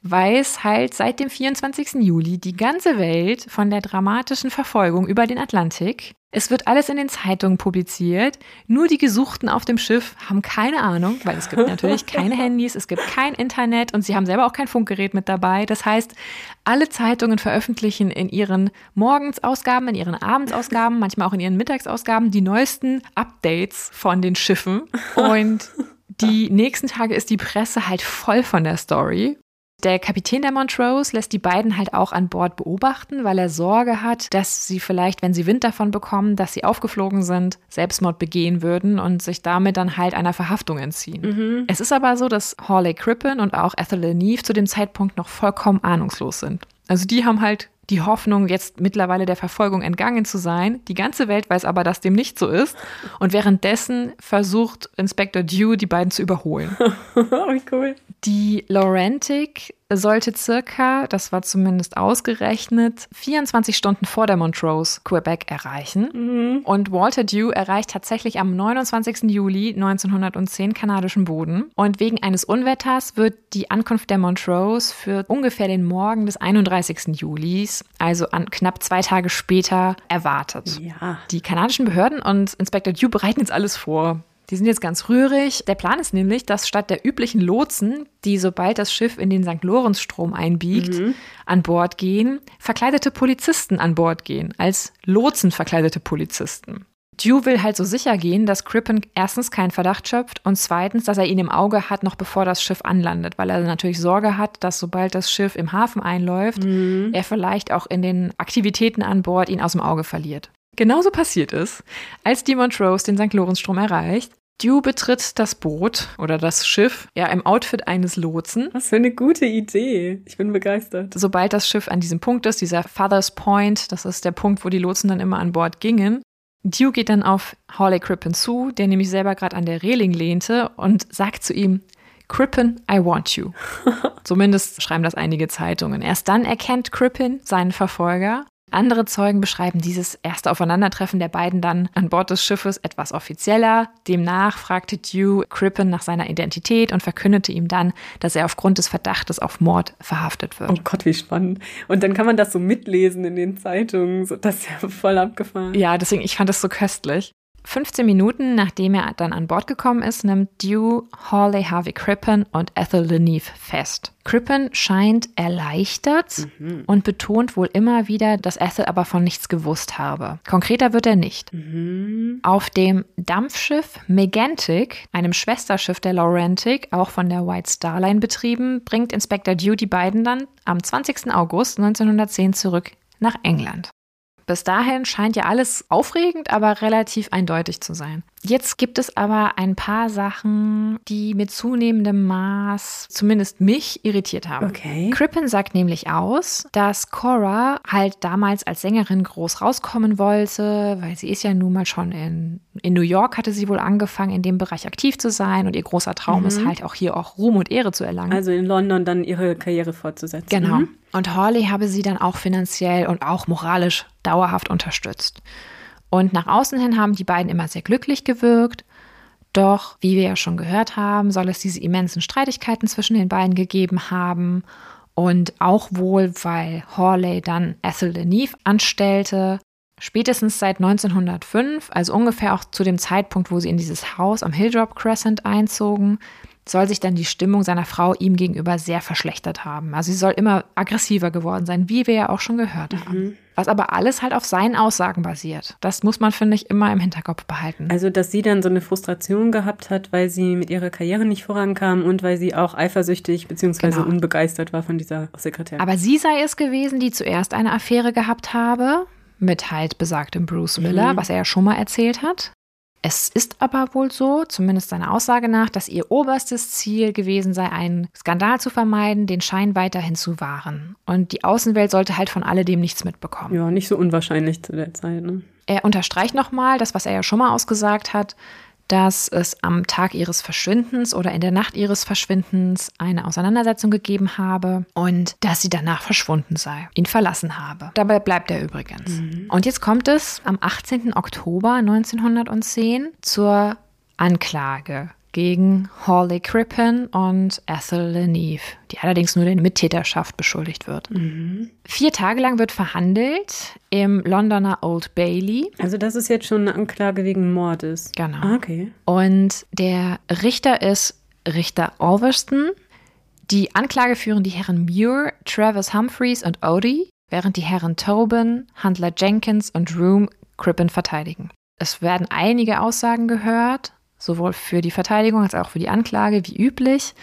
weiß halt seit dem 24. Juli die ganze Welt von der dramatischen Verfolgung über den Atlantik Es wird alles in den Zeitungen publiziert. Nur die Gesuchten auf dem Schiff haben keine Ahnung, weil es gibt natürlich keine Handys, es gibt kein Internet und sie haben selber auch kein Funkgerät mit dabei. Das heißt, alle Zeitungen veröffentlichen in ihren Morgensausgaben, in ihren Abendsausgaben, manchmal auch in ihren Mittagsausgaben die neuesten Updates von den Schiffen. Und die nächsten Tage ist die Presse halt voll von der Story. Der Kapitän der Montrose lässt die beiden halt auch an Bord beobachten, weil er Sorge hat, dass sie vielleicht, wenn sie Wind davon bekommen, dass sie aufgeflogen sind, Selbstmord begehen würden und sich damit dann halt einer Verhaftung entziehen. Mhm. Es ist aber so, dass Hawley Crippen und auch Ethel Neve zu dem Zeitpunkt noch vollkommen ahnungslos sind. Also die haben halt die Hoffnung, jetzt mittlerweile der Verfolgung entgangen zu sein. Die ganze Welt weiß aber, dass dem nicht so ist. Und währenddessen versucht Inspector Dew, die beiden zu überholen. Wie cool. Die Laurentic sollte circa, das war zumindest ausgerechnet, 24 Stunden vor der Montrose Quebec erreichen. Mhm. Und Walter Dew erreicht tatsächlich am 29. Juli 1910 kanadischen Boden. Und wegen eines Unwetters wird die Ankunft der Montrose für ungefähr den Morgen des 31. Julis, also an knapp zwei Tage später, erwartet. Ja. Die kanadischen Behörden und Inspector Dew bereiten jetzt alles vor. Die sind jetzt ganz rührig. Der Plan ist nämlich, dass statt der üblichen Lotsen, die sobald das Schiff in den St. Lorenz-Strom einbiegt, mhm. an Bord gehen, verkleidete Polizisten an Bord gehen, als Lotsen verkleidete Polizisten. Dew will halt so sicher gehen, dass Crippen erstens keinen Verdacht schöpft und zweitens, dass er ihn im Auge hat, noch bevor das Schiff anlandet, weil er natürlich Sorge hat, dass sobald das Schiff im Hafen einläuft, mhm. er vielleicht auch in den Aktivitäten an Bord ihn aus dem Auge verliert. Genauso passiert es, als die Montrose den St. Lorenz-Strom erreicht. Dew betritt das Boot oder das Schiff ja im Outfit eines Lotsen. Was für eine gute Idee. Ich bin begeistert. Sobald das Schiff an diesem Punkt ist, dieser Father's Point, das ist der Punkt, wo die Lotsen dann immer an Bord gingen. Dew geht dann auf Hawley Crippen zu, der nämlich selber gerade an der Reling lehnte und sagt zu ihm, Crippen, I want you. Zumindest schreiben das einige Zeitungen. Erst dann erkennt Crippen seinen Verfolger andere Zeugen beschreiben dieses erste Aufeinandertreffen der beiden dann an Bord des Schiffes etwas offizieller. Demnach fragte Dew Crippen nach seiner Identität und verkündete ihm dann, dass er aufgrund des Verdachtes auf Mord verhaftet wird. Oh Gott, wie spannend. Und dann kann man das so mitlesen in den Zeitungen. So, das ist ja voll abgefahren. Ja, deswegen, ich fand das so köstlich. 15 Minuten nachdem er dann an Bord gekommen ist, nimmt Dew Hawley Harvey Crippen und Ethel Leneve fest. Crippen scheint erleichtert mhm. und betont wohl immer wieder, dass Ethel aber von nichts gewusst habe. Konkreter wird er nicht. Mhm. Auf dem Dampfschiff Megantic, einem Schwesterschiff der Laurentic, auch von der White Star Line betrieben, bringt Inspector Dew die beiden dann am 20. August 1910 zurück nach England. Bis dahin scheint ja alles aufregend, aber relativ eindeutig zu sein. Jetzt gibt es aber ein paar Sachen, die mit zunehmendem Maß zumindest mich irritiert haben. Okay. Crippen sagt nämlich aus, dass Cora halt damals als Sängerin groß rauskommen wollte, weil sie ist ja nun mal schon in, in New York, hatte sie wohl angefangen, in dem Bereich aktiv zu sein und ihr großer Traum mhm. ist halt auch hier auch Ruhm und Ehre zu erlangen. Also in London dann ihre Karriere fortzusetzen. Genau. Mhm. Und Hawley habe sie dann auch finanziell und auch moralisch dauerhaft unterstützt. Und nach außen hin haben die beiden immer sehr glücklich gewirkt. Doch, wie wir ja schon gehört haben, soll es diese immensen Streitigkeiten zwischen den beiden gegeben haben. Und auch wohl, weil Hawley dann Ethel Neve anstellte. Spätestens seit 1905, also ungefähr auch zu dem Zeitpunkt, wo sie in dieses Haus am Hilldrop Crescent einzogen, soll sich dann die Stimmung seiner Frau ihm gegenüber sehr verschlechtert haben. Also sie soll immer aggressiver geworden sein, wie wir ja auch schon gehört haben. Mhm. Was aber alles halt auf seinen Aussagen basiert. Das muss man, finde ich, immer im Hinterkopf behalten. Also, dass sie dann so eine Frustration gehabt hat, weil sie mit ihrer Karriere nicht vorankam und weil sie auch eifersüchtig bzw. Genau. unbegeistert war von dieser Sekretärin. Aber sie sei es gewesen, die zuerst eine Affäre gehabt habe mit halt besagtem Bruce Miller, mhm. was er ja schon mal erzählt hat. Es ist aber wohl so, zumindest seiner Aussage nach, dass ihr oberstes Ziel gewesen sei, einen Skandal zu vermeiden, den Schein weiterhin zu wahren. Und die Außenwelt sollte halt von alledem nichts mitbekommen. Ja, nicht so unwahrscheinlich zu der Zeit. Ne? Er unterstreicht nochmal das, was er ja schon mal ausgesagt hat, dass es am Tag ihres Verschwindens oder in der Nacht ihres Verschwindens eine Auseinandersetzung gegeben habe und dass sie danach verschwunden sei, ihn verlassen habe. Dabei bleibt er übrigens. Mhm. Und jetzt kommt es am 18. Oktober 1910 zur Anklage gegen Hawley Crippen und Ethel Leneve, die allerdings nur der Mittäterschaft beschuldigt wird. Vier Tage lang wird verhandelt im Londoner Old Bailey. Also das ist jetzt schon eine Anklage wegen Mordes. Genau. Ah, okay. Und der Richter ist Richter Alverston. Die Anklage führen die Herren Muir, Travis Humphreys und Odie, während die Herren Tobin, Handler Jenkins und Room Crippen verteidigen. Es werden einige Aussagen gehört, sowohl für die Verteidigung als auch für die Anklage, wie üblich.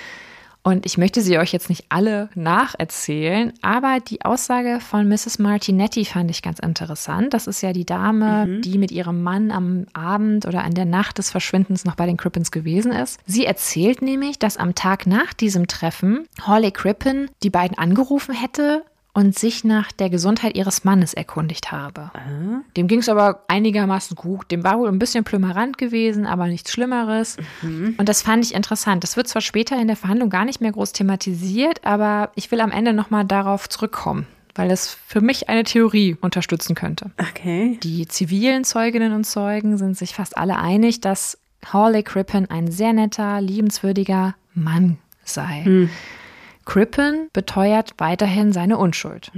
Und ich möchte sie euch jetzt nicht alle nacherzählen, aber die Aussage von Mrs. Martinetti fand ich ganz interessant. Das ist ja die Dame, die mit ihrem Mann am Abend oder an der Nacht des Verschwindens noch bei den Crippens gewesen ist. Sie erzählt nämlich, dass am Tag nach diesem Treffen Holly Crippen die beiden angerufen hätte und sich nach der Gesundheit ihres Mannes erkundigt habe. Dem ging es aber einigermaßen gut. Dem war wohl ein bisschen plümerant gewesen, aber nichts Schlimmeres. Und das fand ich interessant. Das wird zwar später in der Verhandlung gar nicht mehr groß thematisiert, aber ich will am Ende nochmal darauf zurückkommen, weil es für mich eine Theorie unterstützen könnte. Okay. Die zivilen Zeuginnen und Zeugen sind sich fast alle einig, dass Hawley Crippen ein sehr netter, liebenswürdiger Mann sei. Crippen beteuert weiterhin seine Unschuld.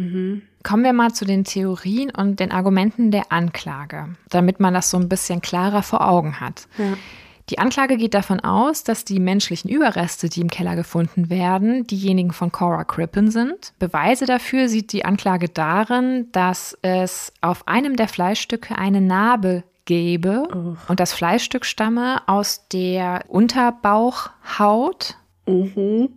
Kommen wir mal zu den Theorien und den Argumenten der Anklage, damit man das so ein bisschen klarer vor Augen hat. Ja. Die Anklage geht davon aus, dass die menschlichen Überreste, die im Keller gefunden werden, diejenigen von Cora Crippen sind. Beweise dafür sieht die Anklage darin, dass es auf einem der Fleischstücke eine Narbe gäbe und das Fleischstück stamme aus der Unterbauchhaut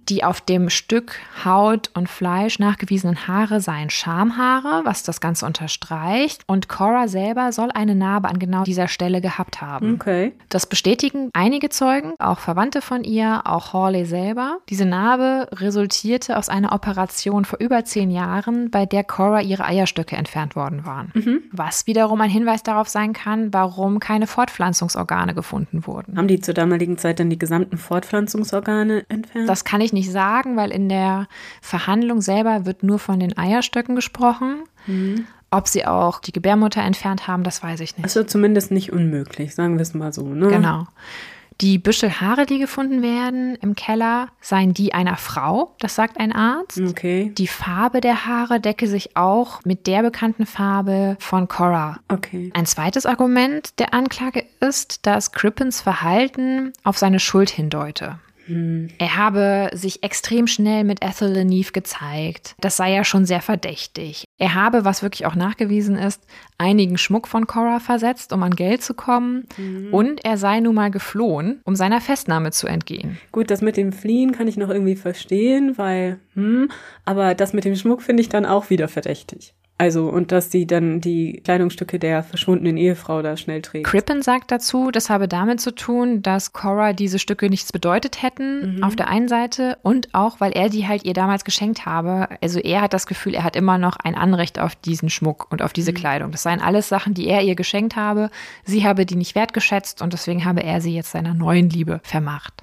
die auf dem Stück Haut und Fleisch nachgewiesenen Haare seien Schamhaare, was das Ganze unterstreicht. Und Cora selber soll eine Narbe an genau dieser Stelle gehabt haben. Okay. Das bestätigen einige Zeugen, auch Verwandte von ihr, auch Hawley selber. Diese Narbe resultierte aus einer Operation vor über zehn Jahren, bei der Cora ihre Eierstöcke entfernt worden waren. Was wiederum ein Hinweis darauf sein kann, warum keine Fortpflanzungsorgane gefunden wurden. Haben die zur damaligen Zeit dann die gesamten Fortpflanzungsorgane entfernt? Das kann ich nicht sagen, weil in der Verhandlung selber wird nur von den Eierstöcken gesprochen. Ob sie auch die Gebärmutter entfernt haben, das weiß ich nicht. also zumindest nicht unmöglich, sagen wir es mal so. Ne? Genau. Die Büschel Haare, die gefunden werden im Keller, seien die einer Frau, das sagt ein Arzt. Okay. Die Farbe der Haare decke sich auch mit der bekannten Farbe von Cora. Okay. Ein zweites Argument der Anklage ist, dass Crippens Verhalten auf seine Schuld hindeute. Er habe sich extrem schnell mit Ethel Leneve gezeigt. Das sei ja schon sehr verdächtig. Er habe, was wirklich auch nachgewiesen ist, einigen Schmuck von Cora versetzt, um an Geld zu kommen. Und er sei nun mal geflohen, um seiner Festnahme zu entgehen. Gut, das mit dem Fliehen kann ich noch irgendwie verstehen, weil, hm, aber das mit dem Schmuck finde ich dann auch wieder verdächtig. Also, und dass sie dann die Kleidungsstücke der verschwundenen Ehefrau da schnell trägt. Crippen sagt dazu, das habe damit zu tun, dass Cora diese Stücke nichts bedeutet hätten, auf der einen Seite, und auch, weil er die halt ihr damals geschenkt habe. Also er hat das Gefühl, er hat immer noch ein Anrecht auf diesen Schmuck und auf diese Kleidung. Das seien alles Sachen, die er ihr geschenkt habe. Sie habe die nicht wertgeschätzt und deswegen habe er sie jetzt seiner neuen Liebe vermacht.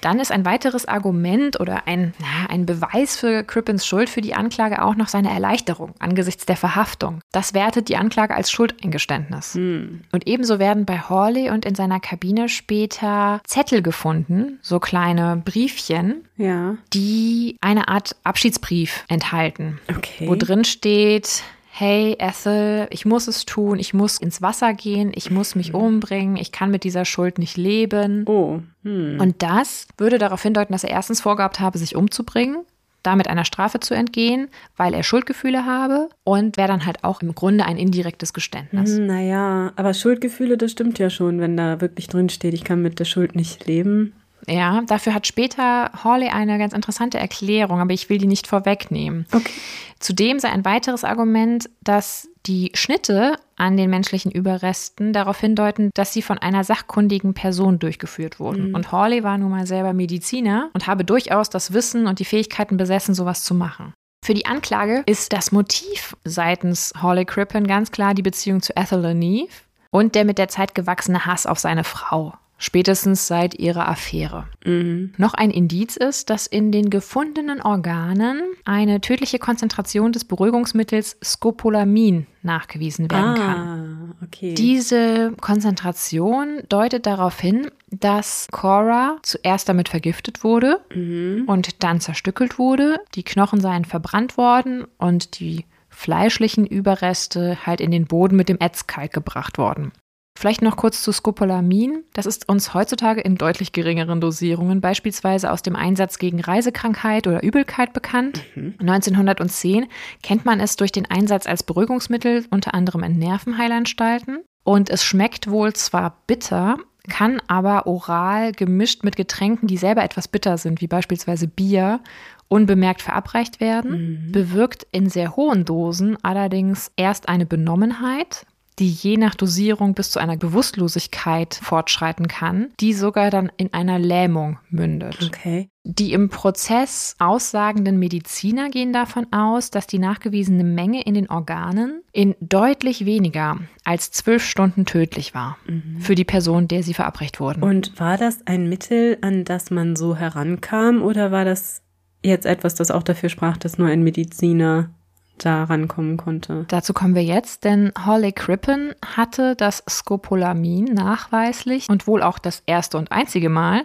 Dann ist ein weiteres Argument oder ein, na, ein Beweis für Crippens Schuld für die Anklage auch noch seine Erleichterung angesichts der Verhaftung. Das wertet die Anklage als Schuldeingeständnis. Und ebenso werden bei Hawley und in seiner Kabine später Zettel gefunden, so kleine Briefchen, Ja. die eine Art Abschiedsbrief enthalten, Okay. wo drin steht, hey Ethel, ich muss es tun, ich muss ins Wasser gehen, ich muss mich umbringen, ich kann mit dieser Schuld nicht leben. Oh. Hm. Und das würde darauf hindeuten, dass er erstens vorgehabt habe, sich umzubringen, damit einer Strafe zu entgehen, weil er Schuldgefühle habe und wäre dann halt auch im Grunde ein indirektes Geständnis. Hm, Naja, aber Schuldgefühle, das stimmt ja schon, wenn da wirklich drin steht, ich kann mit der Schuld nicht leben. Ja, dafür hat später Hawley eine ganz interessante Erklärung, aber ich will die nicht vorwegnehmen. Okay. Zudem sei ein weiteres Argument, dass die Schnitte an den menschlichen Überresten darauf hindeuten, dass sie von einer sachkundigen Person durchgeführt wurden. Und Hawley war nun mal selber Mediziner und habe durchaus das Wissen und die Fähigkeiten besessen, sowas zu machen. Für die Anklage ist das Motiv seitens Hawley Crippen ganz klar die Beziehung zu Ethel Leneve und der mit der Zeit gewachsene Hass auf seine Frau. Spätestens seit ihrer Affäre. Mhm. Noch ein Indiz ist, dass in den gefundenen Organen eine tödliche Konzentration des Beruhigungsmittels Scopolamin nachgewiesen werden kann. Ah, okay. Diese Konzentration deutet darauf hin, dass Cora zuerst damit vergiftet wurde mhm. und dann zerstückelt wurde. Die Knochen seien verbrannt worden und die fleischlichen Überreste halt in den Boden mit dem Ätzkalk gebracht worden. Vielleicht noch kurz zu Scopolamin. Das ist uns heutzutage in deutlich geringeren Dosierungen, beispielsweise aus dem Einsatz gegen Reisekrankheit oder Übelkeit bekannt. 1910 kennt man es durch den Einsatz als Beruhigungsmittel unter anderem in Nervenheilanstalten. Und es schmeckt wohl zwar bitter, kann aber oral gemischt mit Getränken, die selber etwas bitter sind, wie beispielsweise Bier, unbemerkt verabreicht werden, bewirkt in sehr hohen Dosen allerdings erst eine Benommenheit, die je nach Dosierung bis zu einer Bewusstlosigkeit fortschreiten kann, die sogar dann in einer Lähmung mündet. Okay. Die im Prozess aussagenden Mediziner gehen davon aus, dass die nachgewiesene Menge in den Organen in deutlich weniger als zwölf Stunden tödlich war für die Person, der sie verabreicht wurden. Und war das ein Mittel, an das man so herankam, oder war das jetzt etwas, das auch dafür sprach, dass nur ein Mediziner da rankommen konnte? Dazu kommen wir jetzt, denn Holly Crippen hatte das Scopolamin nachweislich und wohl auch das erste und einzige Mal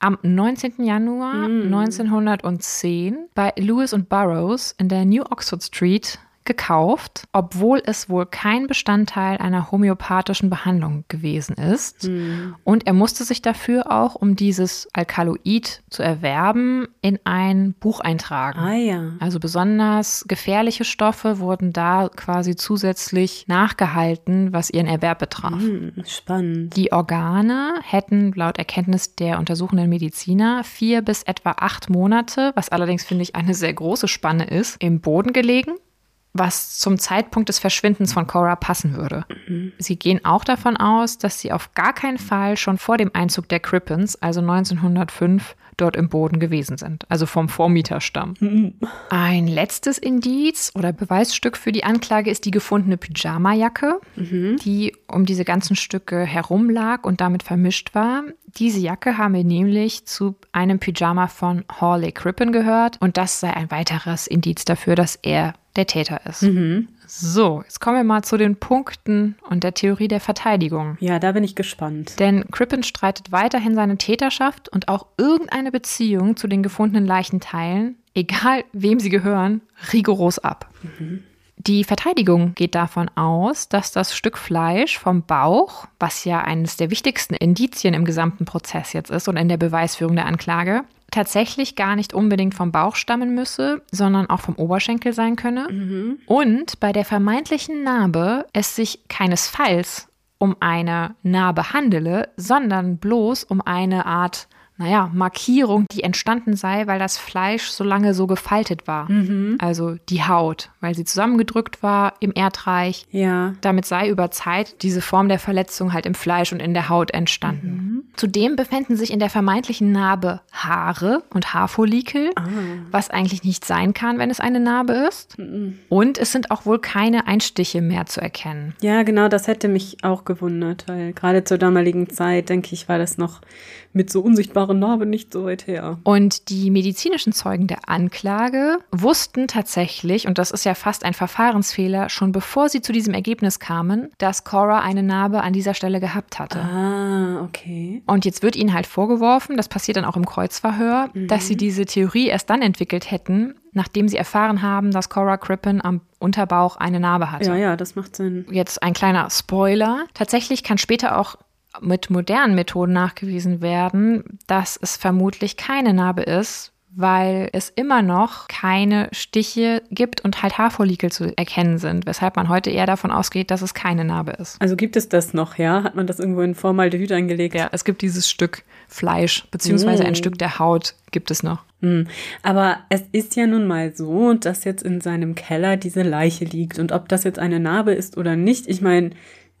am 19. Januar 1910 bei Lewis und Burroughs in der New Oxford Street gekauft, obwohl es wohl kein Bestandteil einer homöopathischen Behandlung gewesen ist. Und er musste sich dafür auch, um dieses Alkaloid zu erwerben, in ein Buch eintragen. Ah ja. Also besonders gefährliche Stoffe wurden da quasi zusätzlich nachgehalten, was ihren Erwerb betraf. Hm, spannend. Die Organe hätten laut Erkenntnis der untersuchenden Mediziner vier bis etwa acht Monate, was allerdings finde ich eine sehr große Spanne ist, im Boden gelegen, was zum Zeitpunkt des Verschwindens von Cora passen würde. Sie gehen auch davon aus, dass sie auf gar keinen Fall schon vor dem Einzug der Crippens, also 1905, dort im Boden gewesen sind, also vom Vormieterstamm. Ein letztes Indiz oder Beweisstück für die Anklage ist die gefundene Pyjamajacke, die um diese ganzen Stücke herumlag und damit vermischt war. Diese Jacke haben wir nämlich zu einem Pyjama von Hawley Crippen gehört und das sei ein weiteres Indiz dafür, dass er der Täter ist. So, jetzt kommen wir mal zu den Punkten und der Theorie der Verteidigung. Ja, da bin ich gespannt. Denn Crippen streitet weiterhin seine Täterschaft und auch irgendeine Beziehung zu den gefundenen Leichenteilen, egal wem sie gehören, rigoros ab. Die Verteidigung geht davon aus, dass das Stück Fleisch vom Bauch, was ja eines der wichtigsten Indizien im gesamten Prozess jetzt ist und in der Beweisführung der Anklage, tatsächlich gar nicht unbedingt vom Bauch stammen müsse, sondern auch vom Oberschenkel sein könne. Und bei der vermeintlichen Narbe es sich keinesfalls um eine Narbe handele, sondern bloß um eine Art, naja, Markierung, die entstanden sei, weil das Fleisch so lange so gefaltet war. Also die Haut, weil sie zusammengedrückt war im Erdreich. Ja. Damit sei über Zeit diese Form der Verletzung halt im Fleisch und in der Haut entstanden. Zudem befänden sich in der vermeintlichen Narbe Haare und Haarfollikel, was eigentlich nicht sein kann, wenn es eine Narbe ist. Und es sind auch wohl keine Einstiche mehr zu erkennen. Ja, genau, das hätte mich auch gewundert, weil gerade zur damaligen Zeit, denke ich, war das noch mit so unsichtbaren Narben nicht so weit her. Und die medizinischen Zeugen der Anklage wussten tatsächlich, und das ist ja fast ein Verfahrensfehler, schon bevor sie zu diesem Ergebnis kamen, dass Cora eine Narbe an dieser Stelle gehabt hatte. Ah, okay. Und jetzt wird ihnen halt vorgeworfen, das passiert dann auch im Kreuzverhör, dass sie diese Theorie erst dann entwickelt hätten, nachdem sie erfahren haben, dass Cora Crippen am Unterbauch eine Narbe hatte. Ja, ja, das macht Sinn. Jetzt ein kleiner Spoiler. Tatsächlich kann später auch mit modernen Methoden nachgewiesen werden, dass es vermutlich keine Narbe ist, weil es immer noch keine Stiche gibt und halt Haarfollikel zu erkennen sind, weshalb man heute eher davon ausgeht, dass es keine Narbe ist. Also gibt es das noch, ja? Hat man das irgendwo in Formaldehyd eingelegt? Ja, es gibt dieses Stück Fleisch, beziehungsweise ein Mm. Stück der Haut gibt es noch. Hm. Aber es ist ja nun mal so, dass jetzt in seinem Keller diese Leiche liegt. Und ob das jetzt eine Narbe ist oder nicht, ich meine,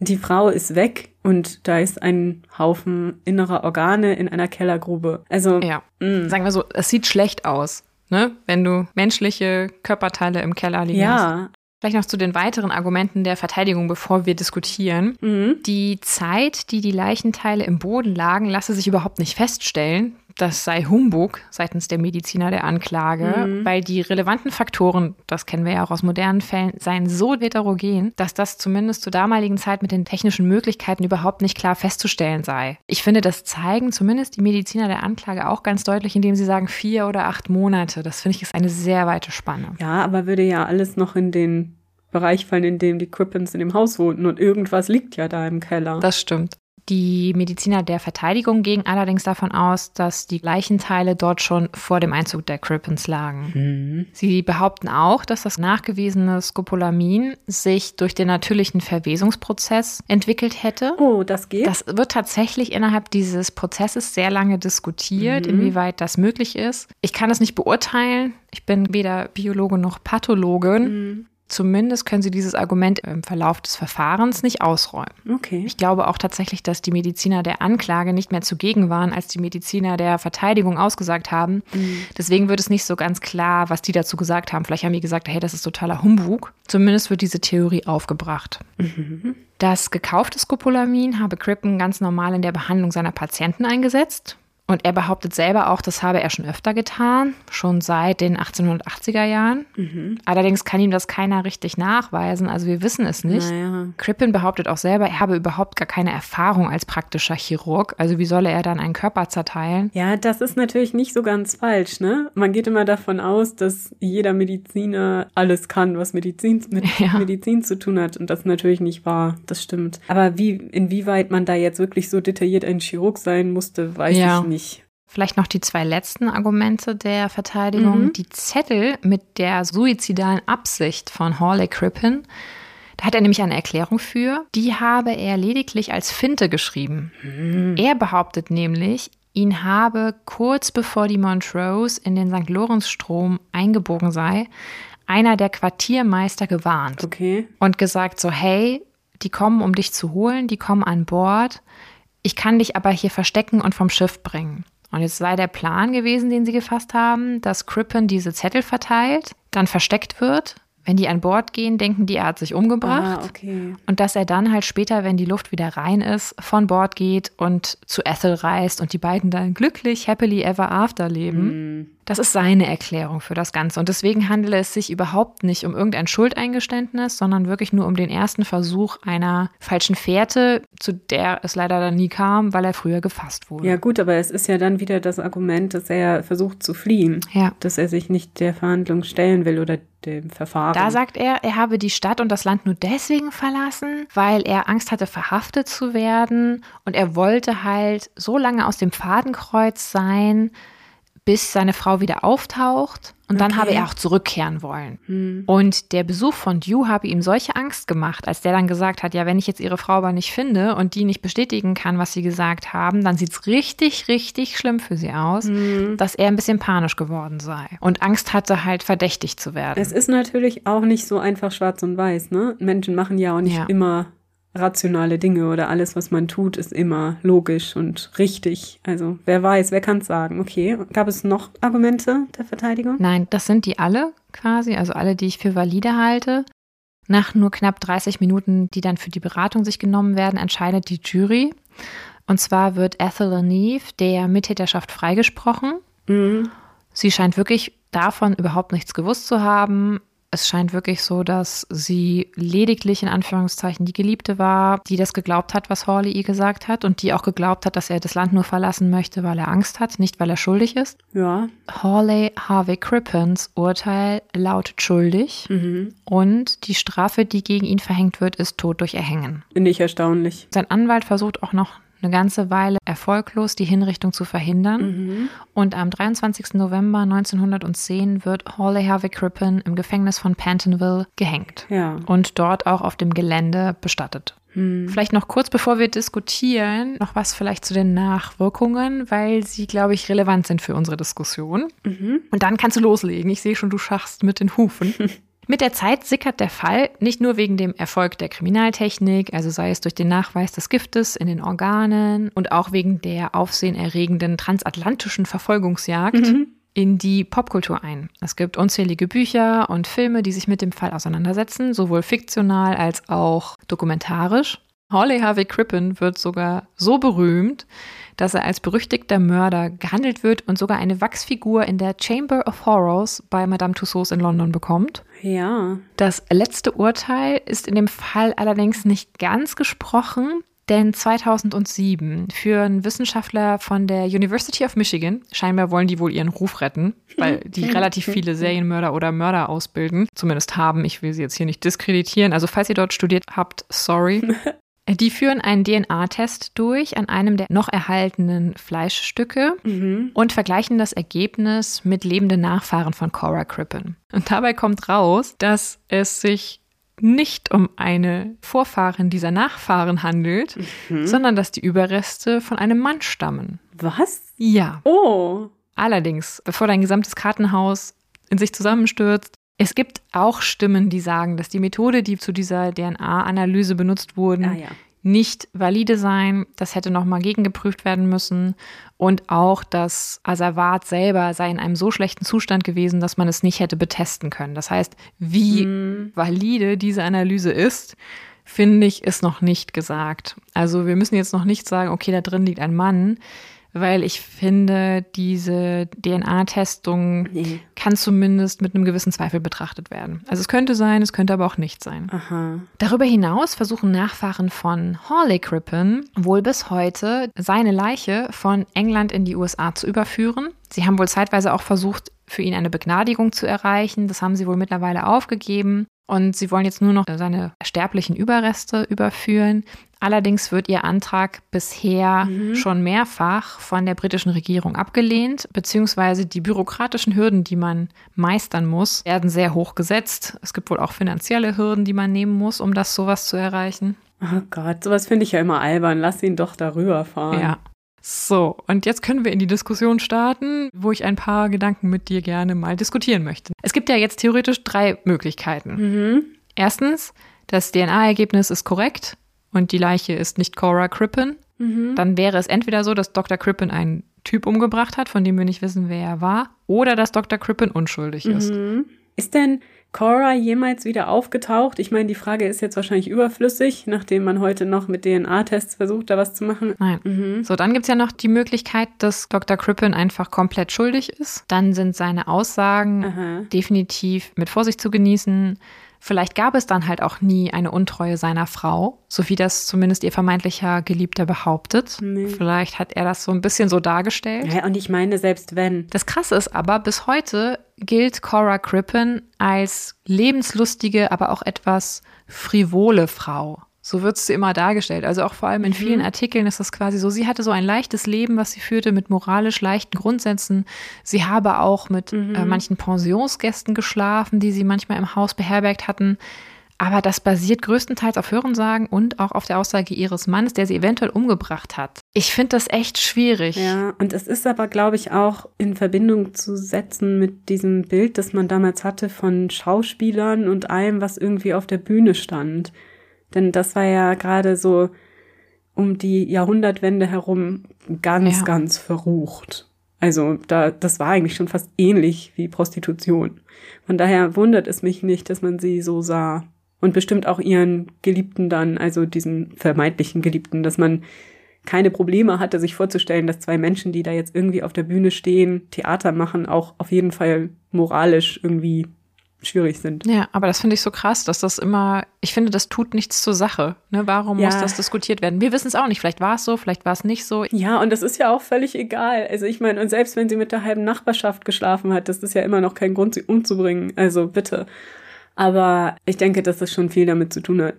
die Frau ist weg und da ist ein Haufen innerer Organe in einer Kellergrube. Also, Ja. mm. Sagen wir so, es sieht schlecht aus, ne? wenn du menschliche Körperteile im Keller liegen hast. ja, Vielleicht noch zu den weiteren Argumenten der Verteidigung, bevor wir diskutieren. Mhm. Die Zeit, die die Leichenteile im Boden lagen, lasse sich überhaupt nicht feststellen. Das sei Humbug seitens der Mediziner der Anklage, Mhm. weil die relevanten Faktoren, das kennen wir ja auch aus modernen Fällen, seien so heterogen, dass das zumindest zur damaligen Zeit mit den technischen Möglichkeiten überhaupt nicht klar festzustellen sei. Ich finde, das zeigen zumindest die Mediziner der Anklage auch ganz deutlich, indem sie sagen vier oder acht Monate. Das finde ich ist eine sehr weite Spanne. Ja, aber würde ja alles noch in den Bereich fallen, in dem die Crippens in dem Haus wohnten und irgendwas liegt ja da im Keller. Das stimmt. Die Mediziner der Verteidigung gingen allerdings davon aus, dass die Leichenteile dort schon vor dem Einzug der Crippens lagen. Mhm. Sie behaupten auch, dass das nachgewiesene Scopolamin sich durch den natürlichen Verwesungsprozess entwickelt hätte. Oh, das geht? Das wird tatsächlich innerhalb dieses Prozesses sehr lange diskutiert, Mhm. inwieweit das möglich ist. Ich kann es nicht beurteilen. Ich bin weder Biologe noch Pathologin. Mhm. Zumindest können Sie dieses Argument im Verlauf des Verfahrens nicht ausräumen. Okay. Ich glaube auch tatsächlich, dass die Mediziner der Anklage nicht mehr zugegen waren, als die Mediziner der Verteidigung ausgesagt haben. Deswegen wird es nicht so ganz klar, was die dazu gesagt haben. Vielleicht haben die gesagt, hey, das ist totaler Humbug. Zumindest wird diese Theorie aufgebracht. Das gekaufte Scopolamin habe Crippen ganz normal in der Behandlung seiner Patienten eingesetzt. Und er behauptet selber auch, das habe er schon öfter getan, schon seit den 1880er Jahren. Allerdings kann ihm das keiner richtig nachweisen, also wir wissen es nicht. Naja. Crippen behauptet auch selber, er habe überhaupt gar keine Erfahrung als praktischer Chirurg. Also wie solle er dann einen Körper zerteilen? Ja, das ist natürlich nicht so ganz falsch, ne? Man geht immer davon aus, dass jeder Mediziner alles kann, was Medizin mit Ja. Medizin zu tun hat. Und das ist natürlich nicht wahr. Das stimmt. Aber wie, inwieweit man da jetzt wirklich so detailliert ein Chirurg sein musste, weiß Ja. ich nicht. Vielleicht noch die zwei letzten Argumente der Verteidigung. Mhm. Die Zettel mit der suizidalen Absicht von Hawley Crippen. Da hat er nämlich eine Erklärung für. Die habe er lediglich als Finte geschrieben. Er behauptet nämlich, ihn habe kurz bevor die Montrose in den St. Lorenzstrom eingebogen sei, einer der Quartiermeister gewarnt Okay. und gesagt so, hey, die kommen, um dich zu holen, die kommen an Bord. Ich kann dich aber hier verstecken und vom Schiff bringen. Und jetzt sei der Plan gewesen, den sie gefasst haben, dass Crippen diese Zettel verteilt, dann versteckt wird. Wenn die an Bord gehen, denken die, er hat sich umgebracht. Ah, okay. Und dass er dann halt später, wenn die Luft wieder rein ist, von Bord geht und zu Ethel reist und die beiden dann glücklich, happily ever after leben. Das ist seine Erklärung für das Ganze. Und deswegen handele es sich überhaupt nicht um irgendein Schuldeingeständnis, sondern wirklich nur um den ersten Versuch einer falschen Fährte, zu der es leider dann nie kam, weil er früher gefasst wurde. Ja, gut, aber es ist ja dann wieder das Argument, dass er versucht zu fliehen. Ja. Dass er sich nicht der Verhandlung stellen will oder dem Verfahren. Da sagt er, er habe die Stadt und das Land nur deswegen verlassen, weil er Angst hatte, verhaftet zu werden. Und er wollte halt so lange aus dem Fadenkreuz sein, bis seine Frau wieder auftaucht. Und dann Okay. habe er auch zurückkehren wollen. Und der Besuch von Dew habe ihm solche Angst gemacht, als der dann gesagt hat, ja, wenn ich jetzt ihre Frau aber nicht finde und die nicht bestätigen kann, was sie gesagt haben, dann sieht's richtig, richtig schlimm für sie aus, dass er ein bisschen panisch geworden sei. Und Angst hatte halt, verdächtig zu werden. Es ist natürlich auch nicht so einfach schwarz und weiß, ne? Menschen machen ja auch nicht Ja. immer rationale Dinge oder alles, was man tut, ist immer logisch und richtig. Also wer weiß, wer kann es sagen? Okay, gab es noch Argumente der Verteidigung? Nein, das sind die alle quasi, also alle, die ich für valide halte. Nach nur knapp 30 Minuten, die dann für die Beratung sich genommen werden, entscheidet die Jury. Und zwar wird Ethel Neve der Mittäterschaft freigesprochen. Mhm. Sie scheint wirklich davon überhaupt nichts gewusst zu haben. Es scheint wirklich so, dass sie lediglich in Anführungszeichen die Geliebte war, die das geglaubt hat, was Hawley ihr gesagt hat und die auch geglaubt hat, dass er das Land nur verlassen möchte, weil er Angst hat, nicht weil er schuldig ist. Ja. Hawley Harvey Crippens Urteil lautet schuldig Mhm. und die Strafe, die gegen ihn verhängt wird, ist Tod durch Erhängen. Finde ich erstaunlich. Sein Anwalt versucht auch noch eine ganze Weile erfolglos die Hinrichtung zu verhindern. Mhm. Und am 23. November 1910 wird Hawley Harvey Crippen im Gefängnis von Pantonville gehängt Ja. und dort auch auf dem Gelände bestattet. Hm. Vielleicht noch kurz, bevor wir diskutieren, noch was vielleicht zu den Nachwirkungen, weil sie, glaube ich, relevant sind für unsere Diskussion. Mhm. Und dann kannst du loslegen. Ich sehe schon, du schachst mit den Hufen. Mit der Zeit sickert der Fall nicht nur wegen dem Erfolg der Kriminaltechnik, also sei es durch den Nachweis des Giftes in den Organen und auch wegen der aufsehenerregenden transatlantischen Verfolgungsjagd in die Popkultur ein. Es gibt unzählige Bücher und Filme, die sich mit dem Fall auseinandersetzen, sowohl fiktional als auch dokumentarisch. Hawley Harvey Crippen wird sogar so berühmt, dass er als berüchtigter Mörder gehandelt wird und sogar eine Wachsfigur in der Chamber of Horrors bei Madame Tussauds in London bekommt. Ja. Das letzte Urteil ist in dem Fall allerdings nicht ganz gesprochen, denn 2007 führen Wissenschaftler von der University of Michigan, scheinbar wollen die wohl ihren Ruf retten, weil die relativ viele Serienmörder oder Mörder ausbilden, zumindest haben. Ich will sie jetzt hier nicht diskreditieren. Also falls ihr dort studiert habt, sorry. Die führen einen DNA-Test durch an einem der noch erhaltenen Fleischstücke Mhm. und vergleichen das Ergebnis mit lebenden Nachfahren von Cora Crippen. Und dabei kommt raus, dass es sich nicht um eine Vorfahrin dieser Nachfahren handelt, sondern dass die Überreste von einem Mann stammen. Was? Ja. Oh. Allerdings, bevor dein gesamtes Kartenhaus in sich zusammenstürzt, es gibt auch Stimmen, die sagen, dass die Methode, die zu dieser DNA-Analyse benutzt wurden, Ah ja. nicht valide sein. Das hätte nochmal gegengeprüft werden müssen. Und auch das Asservat selber sei in einem so schlechten Zustand gewesen, dass man es nicht hätte betesten können. Das heißt, wie valide diese Analyse ist, finde ich, ist noch nicht gesagt. Also wir müssen jetzt noch nicht sagen, okay, da drin liegt ein Mann, weil ich finde, diese DNA-Testung Nee. kann zumindest mit einem gewissen Zweifel betrachtet werden. Also es könnte sein, es könnte aber auch nicht sein. Aha. Darüber hinaus versuchen Nachfahren von Hawley Crippen wohl bis heute seine Leiche von England in die USA zu überführen. Sie haben wohl zeitweise auch versucht, für ihn eine Begnadigung zu erreichen. Das haben sie wohl mittlerweile aufgegeben. Und sie wollen jetzt nur noch seine sterblichen Überreste überführen. Allerdings wird ihr Antrag bisher schon mehrfach von der britischen Regierung abgelehnt, beziehungsweise die bürokratischen Hürden, die man meistern muss, werden sehr hoch gesetzt. Es gibt wohl auch finanzielle Hürden, die man nehmen muss, um das sowas zu erreichen. Oh Gott, sowas finde ich ja immer albern. Lass ihn doch darüber fahren. Ja. So, und jetzt können wir in die Diskussion starten, wo ich ein paar Gedanken mit dir gerne mal diskutieren möchte. Es gibt ja jetzt theoretisch drei Möglichkeiten. Mhm. Erstens, das DNA-Ergebnis ist korrekt und die Leiche ist nicht Cora Crippen. Mhm. Dann wäre es entweder so, dass Dr. Crippen einen Typ umgebracht hat, von dem wir nicht wissen, wer er war, oder dass Dr. Crippen unschuldig ist. Mhm. Ist denn Cora jemals wieder aufgetaucht? Ich meine, die Frage ist jetzt wahrscheinlich überflüssig, nachdem man heute noch mit DNA-Tests versucht, da was zu machen. Nein. Mhm. So, dann gibt's ja noch die Möglichkeit, dass Dr. Crippen einfach komplett schuldig ist. Dann sind seine Aussagen Aha. definitiv mit Vorsicht zu genießen. Vielleicht gab es dann halt auch nie eine Untreue seiner Frau, so wie das zumindest ihr vermeintlicher Geliebter behauptet. Nee. Vielleicht hat er das so ein bisschen so dargestellt. Ja, und ich meine, selbst wenn. Das Krasse ist aber, bis heute gilt Cora Crippen als lebenslustige, aber auch etwas frivole Frau. So wird sie immer dargestellt. Also auch vor allem in vielen Artikeln ist das quasi so, sie hatte so ein leichtes Leben, was sie führte mit moralisch leichten Grundsätzen. Sie habe auch mit äh, manchen Pensionsgästen geschlafen, die sie manchmal im Haus beherbergt hatten. Aber das basiert größtenteils auf Hörensagen und auch auf der Aussage ihres Mannes, der sie eventuell umgebracht hat. Ich finde das echt schwierig. Ja, und es ist aber, glaube ich, auch in Verbindung zu setzen mit diesem Bild, das man damals hatte von Schauspielern und allem, was irgendwie auf der Bühne stand. Denn das war ja gerade so um die Jahrhundertwende herum ganz, Ja. ganz verrucht. Also da, das war eigentlich schon fast ähnlich wie Prostitution. Von daher wundert es mich nicht, dass man sie so sah. Und bestimmt auch ihren Geliebten dann, also diesen vermeintlichen Geliebten, dass man keine Probleme hatte, sich vorzustellen, dass zwei Menschen, die da jetzt irgendwie auf der Bühne stehen, Theater machen, auch auf jeden Fall moralisch irgendwie schwierig sind. Ja, aber das finde ich so krass, dass das immer, ich finde, das tut nichts zur Sache. Ne? Warum Ja. muss das diskutiert werden? Wir wissen es auch nicht. Vielleicht war es so, vielleicht war es nicht so. Ja, und das ist ja auch völlig egal. Also ich meine, und selbst wenn sie mit der halben Nachbarschaft geschlafen hat, das ist ja immer noch kein Grund, sie umzubringen. Also bitte. Aber ich denke, dass das schon viel damit zu tun hat,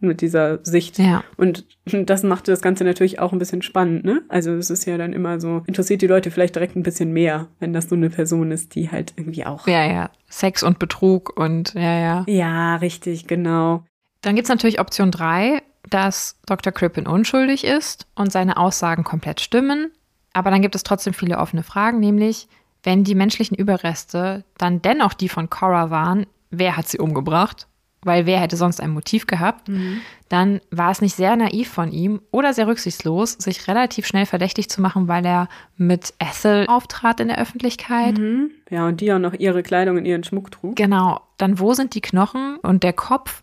mit dieser Sicht. Ja. Und das machte das Ganze natürlich auch ein bisschen spannend, ne? Also es ist ja dann immer so, interessiert die Leute vielleicht direkt ein bisschen mehr, wenn das so eine Person ist, die halt irgendwie auch. Ja, ja. Sex und Betrug und ja, ja. Ja, richtig, genau. Dann gibt es natürlich Option 3, dass Dr. Crippen unschuldig ist und seine Aussagen komplett stimmen. Aber dann gibt es trotzdem viele offene Fragen, nämlich, wenn die menschlichen Überreste dann dennoch die von Cora waren, wer hat sie umgebracht? Weil wer hätte sonst ein Motiv gehabt, Mhm. dann war es nicht sehr naiv von ihm oder sehr rücksichtslos, sich relativ schnell verdächtig zu machen, weil er mit Ethel auftrat in der Öffentlichkeit. Mhm. Ja, und die auch noch ihre Kleidung und ihren Schmuck trug. Genau. Dann wo sind die Knochen und der Kopf?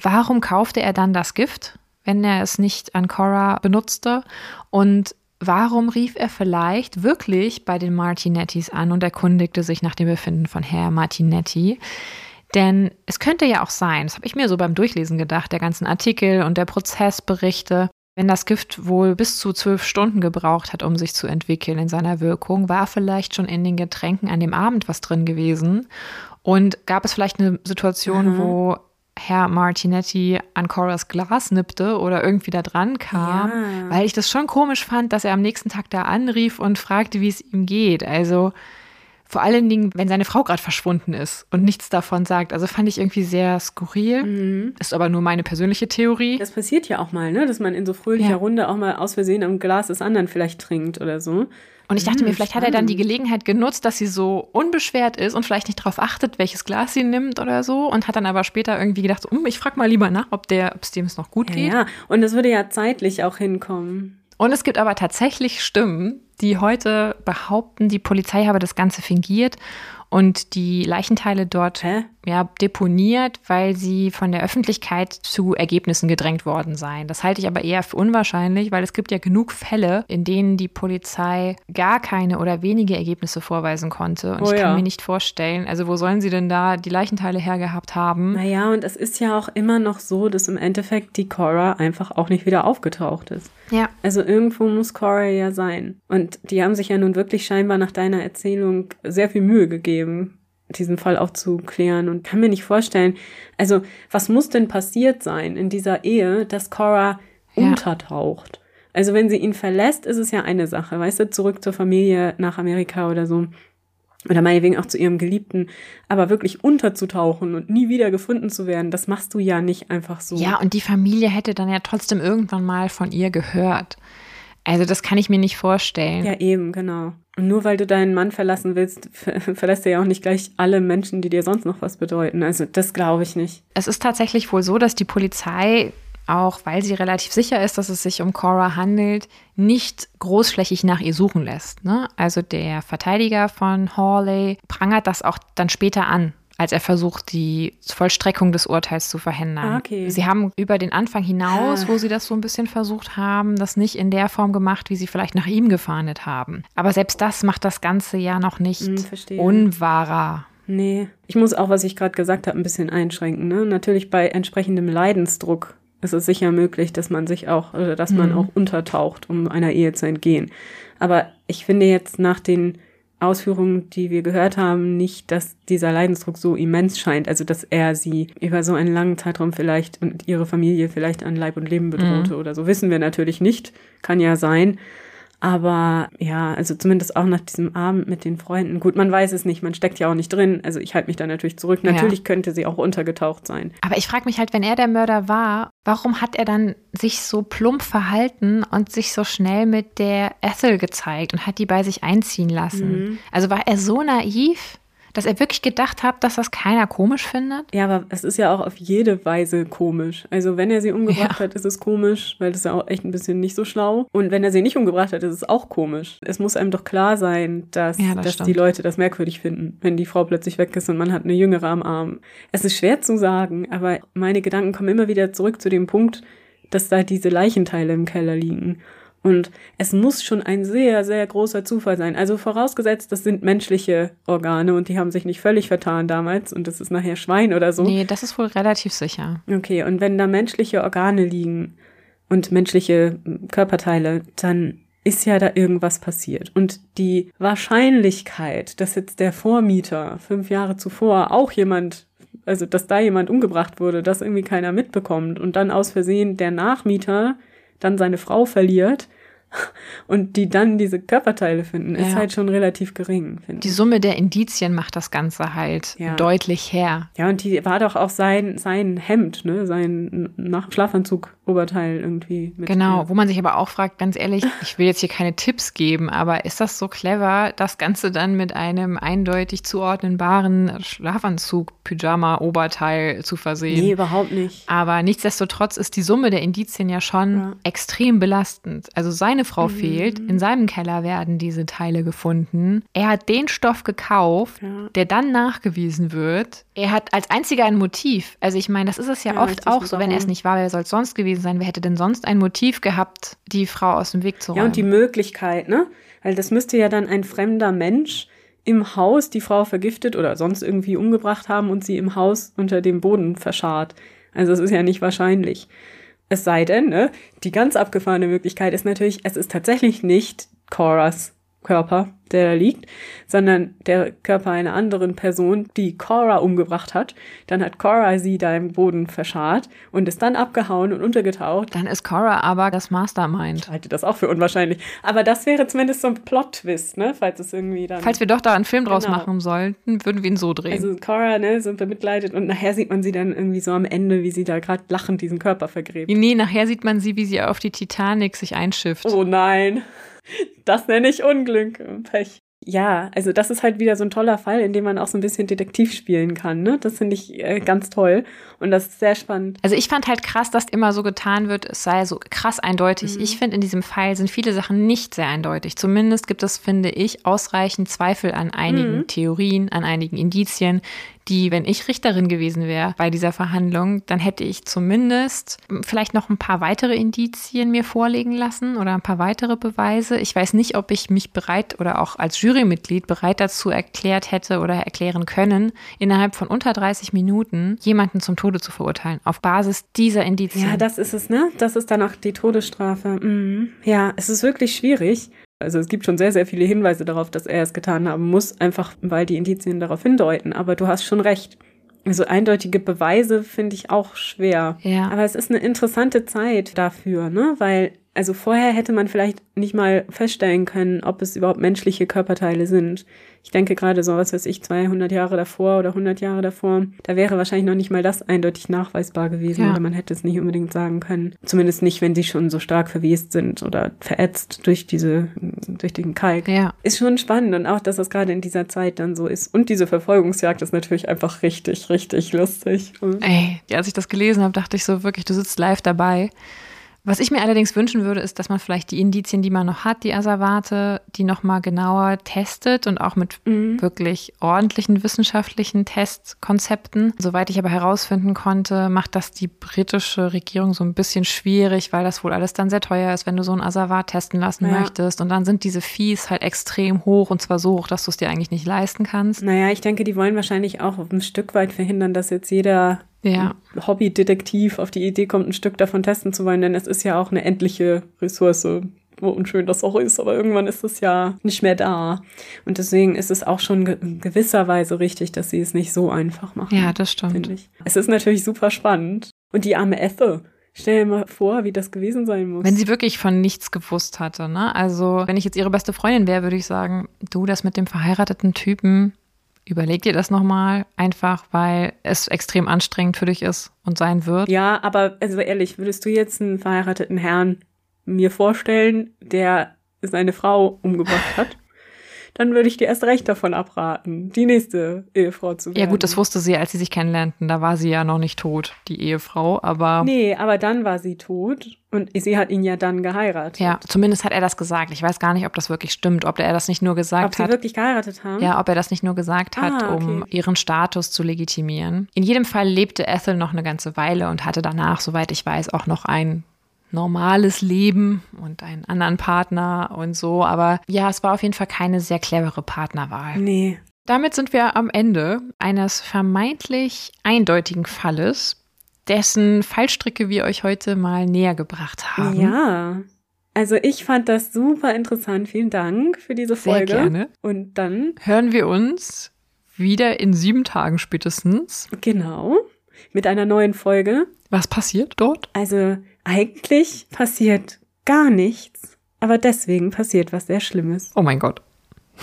Warum kaufte er dann das Gift, wenn er es nicht an Cora benutzte? Und warum rief er vielleicht wirklich bei den Martinettis an und erkundigte sich nach dem Befinden von Herr Martinetti? Denn es könnte ja auch sein, das habe ich mir so beim Durchlesen gedacht, der ganzen Artikel und der Prozessberichte, wenn das Gift wohl bis zu zwölf Stunden gebraucht hat, um sich zu entwickeln in seiner Wirkung, war vielleicht schon in den Getränken an dem Abend was drin gewesen. Und gab es vielleicht eine Situation, Mhm. wo Herr Martinetti an Coras Glas nippte oder irgendwie da dran kam, Ja. weil ich das schon komisch fand, dass er am nächsten Tag da anrief und fragte, wie es ihm geht. Also vor allen Dingen, wenn seine Frau gerade verschwunden ist und nichts davon sagt. Also fand ich irgendwie sehr skurril. Mhm. Ist aber nur meine persönliche Theorie. Das passiert ja auch mal, ne? dass man in so fröhlicher Ja. Runde auch mal aus Versehen am Glas des anderen vielleicht trinkt oder so. Und ich dachte Hm, mir, vielleicht hat er dann die. Gelegenheit genutzt, dass sie so unbeschwert ist und vielleicht nicht darauf achtet, welches Glas sie nimmt oder so. Und hat dann aber später irgendwie gedacht, um, ich frag mal lieber nach, ob der, ob es dem es noch gut Ja, geht. ja, und das würde ja zeitlich auch hinkommen. Und es gibt aber tatsächlich Stimmen, die heute behaupten, die Polizei habe das Ganze fingiert und die Leichenteile dort Hä? ja, deponiert, weil sie von der Öffentlichkeit zu Ergebnissen gedrängt worden seien. Das halte ich aber eher für unwahrscheinlich, weil es gibt ja genug Fälle, in denen die Polizei gar keine oder wenige Ergebnisse vorweisen konnte. Und Oh ich kann ja. mir nicht vorstellen, also wo sollen sie denn da die Leichenteile hergehabt haben? Naja, und es ist ja auch immer noch so, dass im Endeffekt die Cora einfach auch nicht wieder aufgetaucht ist. Ja. Also irgendwo muss Cora ja sein. Und die haben sich ja nun wirklich scheinbar nach deiner Erzählung sehr viel Mühe gegeben, diesen Fall auch zu klären. Und kann mir nicht vorstellen, also was muss denn passiert sein in dieser Ehe, dass Cora Ja. untertaucht? Also wenn sie ihn verlässt, ist es ja eine Sache, weißt du, zurück zur Familie nach Amerika oder so. Oder meinetwegen auch zu ihrem Geliebten. Aber wirklich unterzutauchen und nie wieder gefunden zu werden, das machst du ja nicht einfach so. Ja, und die Familie hätte dann ja trotzdem irgendwann mal von ihr gehört. Also das kann ich mir nicht vorstellen. Ja, eben, genau. Und nur weil du deinen Mann verlassen willst, ver verlässt er ja auch nicht gleich alle Menschen, die dir sonst noch was bedeuten. Also das glaube ich nicht. Es ist tatsächlich wohl so, dass die Polizei, auch weil sie relativ sicher ist, dass es sich um Cora handelt, nicht großflächig nach ihr suchen lässt. Ne? Also der Verteidiger von Hawley prangert das auch dann später an, als er versucht, die Vollstreckung des Urteils zu verhindern. Ah, okay. Sie haben über den Anfang hinaus, Ah. wo sie das so ein bisschen versucht haben, das nicht in der Form gemacht, wie sie vielleicht nach ihm gefahndet haben. Aber selbst das macht das Ganze ja noch nicht Hm, unwahrer. Nee. Ich muss auch, was ich gerade gesagt habe, ein bisschen einschränken. Ne? Natürlich bei entsprechendem Leidensdruck ist es sicher möglich, dass man sich auch, oder dass man Mhm. auch untertaucht, um einer Ehe zu entgehen. Aber ich finde jetzt nach den Ausführungen, die wir gehört haben, nicht, dass dieser Leidensdruck so immens scheint. Also, dass er sie über so einen langen Zeitraum vielleicht und ihre Familie vielleicht an Leib und Leben bedrohte oder so. Wissen wir natürlich nicht. Kann ja sein. Aber ja, also zumindest auch nach diesem Abend mit den Freunden. Gut, man weiß es nicht, man steckt ja auch nicht drin. Also ich halte mich da natürlich zurück. Ja. Natürlich könnte sie auch untergetaucht sein. Aber ich frage mich halt, wenn er der Mörder war, warum hat er dann sich so plump verhalten und sich so schnell mit der Ethel gezeigt und hat die bei sich einziehen lassen? Also war er so naiv, dass er wirklich gedacht hat, dass das keiner komisch findet? Ja, aber es ist ja auch auf jede Weise komisch. Also wenn er sie umgebracht Ja. hat, ist es komisch, weil das ist ja auch echt ein bisschen nicht so schlau. Und wenn er sie nicht umgebracht hat, ist es auch komisch. Es muss einem doch klar sein, dass, Ja, das dass stimmt. die Leute das merkwürdig finden, wenn die Frau plötzlich weg ist und man hat eine Jüngere am Arm. Es ist schwer zu sagen, aber meine Gedanken kommen immer wieder zurück zu dem Punkt, dass da diese Leichenteile im Keller liegen. Und es muss schon ein sehr, sehr großer Zufall sein. Also vorausgesetzt, das sind menschliche Organe und die haben sich nicht völlig vertan damals und das ist nachher Schwein oder so. Nee, das ist wohl relativ sicher. Okay, und wenn da menschliche Organe liegen und menschliche mm, Körperteile, dann ist ja da irgendwas passiert. Und die Wahrscheinlichkeit, dass jetzt der Vormieter fünf Jahre zuvor auch jemand, also dass da jemand umgebracht wurde, das irgendwie keiner mitbekommt und dann aus Versehen der Nachmieter dann seine Frau verliert und die dann diese Körperteile finden, ist Ja. halt schon relativ gering, finde Die. Summe der Indizien macht das Ganze halt Ja. deutlich her. Ja, und die war doch auch sein, sein Hemd, ne, sein nach Schlafanzug Oberteil irgendwie mit. Genau, wo man sich aber auch fragt, ganz ehrlich, ich will jetzt hier keine Tipps geben, aber ist das so clever, das Ganze dann mit einem eindeutig zuordnenbaren Schlafanzug, Pyjama, Oberteil zu versehen? Nee, überhaupt nicht. Aber nichtsdestotrotz ist die Summe der Indizien ja schon Ja. extrem belastend. Also seine Frau Mhm. fehlt, in seinem Keller werden diese Teile gefunden. Er hat den Stoff gekauft, Ja. der dann nachgewiesen wird. Er hat als einziger ein Motiv. Also ich meine, das ist es ja, Ja, oft auch so, wenn er es nicht war, wer soll es sonst gewesen sein? Wer hätte denn sonst ein Motiv gehabt, die Frau aus dem Weg zu räumen? Ja, und die Möglichkeit, ne? Weil das müsste ja dann ein fremder Mensch im Haus die Frau vergiftet oder sonst irgendwie umgebracht haben und sie im Haus unter dem Boden verscharrt. Also es ist ja nicht wahrscheinlich. Es sei denn, ne? Die ganz abgefahrene Möglichkeit ist natürlich, es ist tatsächlich nicht Coras Körper, der da liegt, sondern der Körper einer anderen Person, die Cora umgebracht hat. Dann hat Cora sie da im Boden verscharrt und ist dann abgehauen und untergetaucht. dann ist Cora aber das Mastermind. Ich halte das auch für unwahrscheinlich. Aber das wäre zumindest so ein Plot-Twist, ne? Falls es irgendwie dann. Falls wir doch da einen Film draus Genau. machen sollten, würden wir ihn so drehen. also Cora, ne, so bemitleidet und nachher sieht man sie dann irgendwie so am Ende, wie sie da gerade lachend diesen Körper vergräbt. nee, nachher sieht man sie, wie sie auf die Titanic sich einschifft. Oh nein. Das nenne ich Unglück und Pech. Ja, also das ist halt wieder so ein toller Fall, in dem man auch so ein bisschen Detektiv spielen kann, ne? Das finde ich äh, ganz toll und das ist sehr spannend. Also ich fand halt krass, dass immer so getan wird, es sei so krass eindeutig. Ich finde, in diesem Fall sind viele Sachen nicht sehr eindeutig. Zumindest gibt es, finde ich, ausreichend Zweifel an einigen Theorien, an einigen Indizien, die, wenn ich Richterin gewesen wäre bei dieser Verhandlung, dann hätte ich zumindest vielleicht noch ein paar weitere Indizien mir vorlegen lassen oder ein paar weitere Beweise. Ich weiß nicht, ob ich mich bereit oder auch als Jurymitglied bereit dazu erklärt hätte oder erklären können, innerhalb von unter 30 Minuten jemanden zum Tode zu verurteilen, auf Basis dieser Indizien. Ja, das ist es, ne? Das ist dann auch die Todesstrafe. Mhm. Ja, es ist wirklich schwierig. Also es gibt schon sehr, sehr viele Hinweise darauf, dass er es getan haben muss, einfach weil die Indizien darauf hindeuten. Aber du hast schon recht. Also eindeutige Beweise finde ich auch schwer. Ja. Aber es ist eine interessante Zeit dafür, ne? Weil, also vorher hätte man vielleicht nicht mal feststellen können, ob es überhaupt menschliche Körperteile sind. Ich denke gerade so, was weiß ich, 200 Jahre davor oder 100 Jahre davor, da wäre wahrscheinlich noch nicht mal das eindeutig nachweisbar gewesen Ja. oder man hätte es nicht unbedingt sagen können. Zumindest nicht, wenn sie schon so stark verwest sind oder verätzt durch diese, durch den Kalk. Ja. Ist schon spannend und auch, dass das gerade in dieser Zeit dann so ist. Und diese Verfolgungsjagd ist natürlich einfach richtig, richtig lustig. Ey, als ich das gelesen habe, dachte ich so wirklich, du sitzt live dabei. Was ich mir allerdings wünschen würde, ist, dass man vielleicht die Indizien, die man noch hat, die Asservate, die nochmal genauer testet und auch mit wirklich ordentlichen wissenschaftlichen Testkonzepten. Soweit ich aber herausfinden konnte, macht das die britische Regierung so ein bisschen schwierig, weil das wohl alles dann sehr teuer ist, wenn du so ein Asservat testen lassen Ja. möchtest. Und dann sind diese Fees halt extrem hoch und zwar so hoch, dass du es dir eigentlich nicht leisten kannst. Naja, ich denke, die wollen wahrscheinlich auch ein Stück weit verhindern, dass jetzt jeder Ja. Hobbydetektiv auf die Idee kommt, ein Stück davon testen zu wollen, denn es ist ja auch eine endliche Ressource. So unschön das auch ist, aber irgendwann ist es ja nicht mehr da. Und deswegen ist es auch schon in gewisser Weise richtig, dass sie es nicht so einfach machen. Ja, das stimmt. ich. Es ist natürlich super spannend. Und die arme Ethel. Stell dir mal vor, wie das gewesen sein muss. Wenn sie wirklich von nichts gewusst hatte, ne? Also, wenn ich jetzt ihre beste Freundin wäre, würde ich sagen, du, das mit dem verheirateten Typen, überleg dir das nochmal, einfach weil es extrem anstrengend für dich ist und sein wird. Ja, aber also ehrlich, würdest du jetzt einen verheirateten Herrn mir vorstellen, der seine Frau umgebracht hat? Dann würde ich dir erst recht davon abraten, die nächste Ehefrau zu werden. Ja, gut, das wusste sie, als sie sich kennenlernten. Da war sie ja noch nicht tot, die Ehefrau, aber. Nee, aber dann war sie tot und sie hat ihn ja dann geheiratet. Ja, zumindest hat er das gesagt. Ich weiß gar nicht, ob das wirklich stimmt, ob er das nicht nur Ob gesagt sie hat. wirklich geheiratet haben? Ja, ob er das nicht nur gesagt hat, Ah, um okay. ihren Status zu legitimieren. In jedem Fall lebte Ethel noch eine ganze Weile und hatte danach, soweit ich weiß, auch noch ein normales Leben und einen anderen Partner und so. Aber ja, es war auf jeden Fall keine sehr clevere Partnerwahl. Nee. Damit sind wir am Ende eines vermeintlich eindeutigen Falles, dessen Fallstricke wir euch heute mal näher gebracht haben. Ja. Also ich fand das super interessant. Vielen Dank für diese Sehr Folge. gerne. Und dann, Hören wir uns wieder in sieben Tagen spätestens. genau, mit einer neuen Folge. Was passiert dort? Also eigentlich passiert gar nichts, aber deswegen passiert was sehr Schlimmes. Oh mein Gott.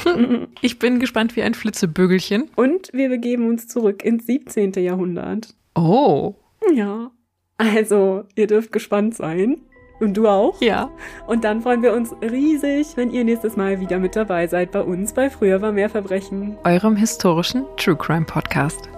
Ich bin gespannt wie ein Flitzebügelchen. Und wir begeben uns zurück ins 17. Jahrhundert. Oh. Ja. Also, ihr dürft gespannt sein. Und du auch? Ja. Und dann freuen wir uns riesig, wenn ihr nächstes Mal wieder mit dabei seid bei uns bei Früher war mehr Verbrechen. Eurem historischen True Crime Podcast.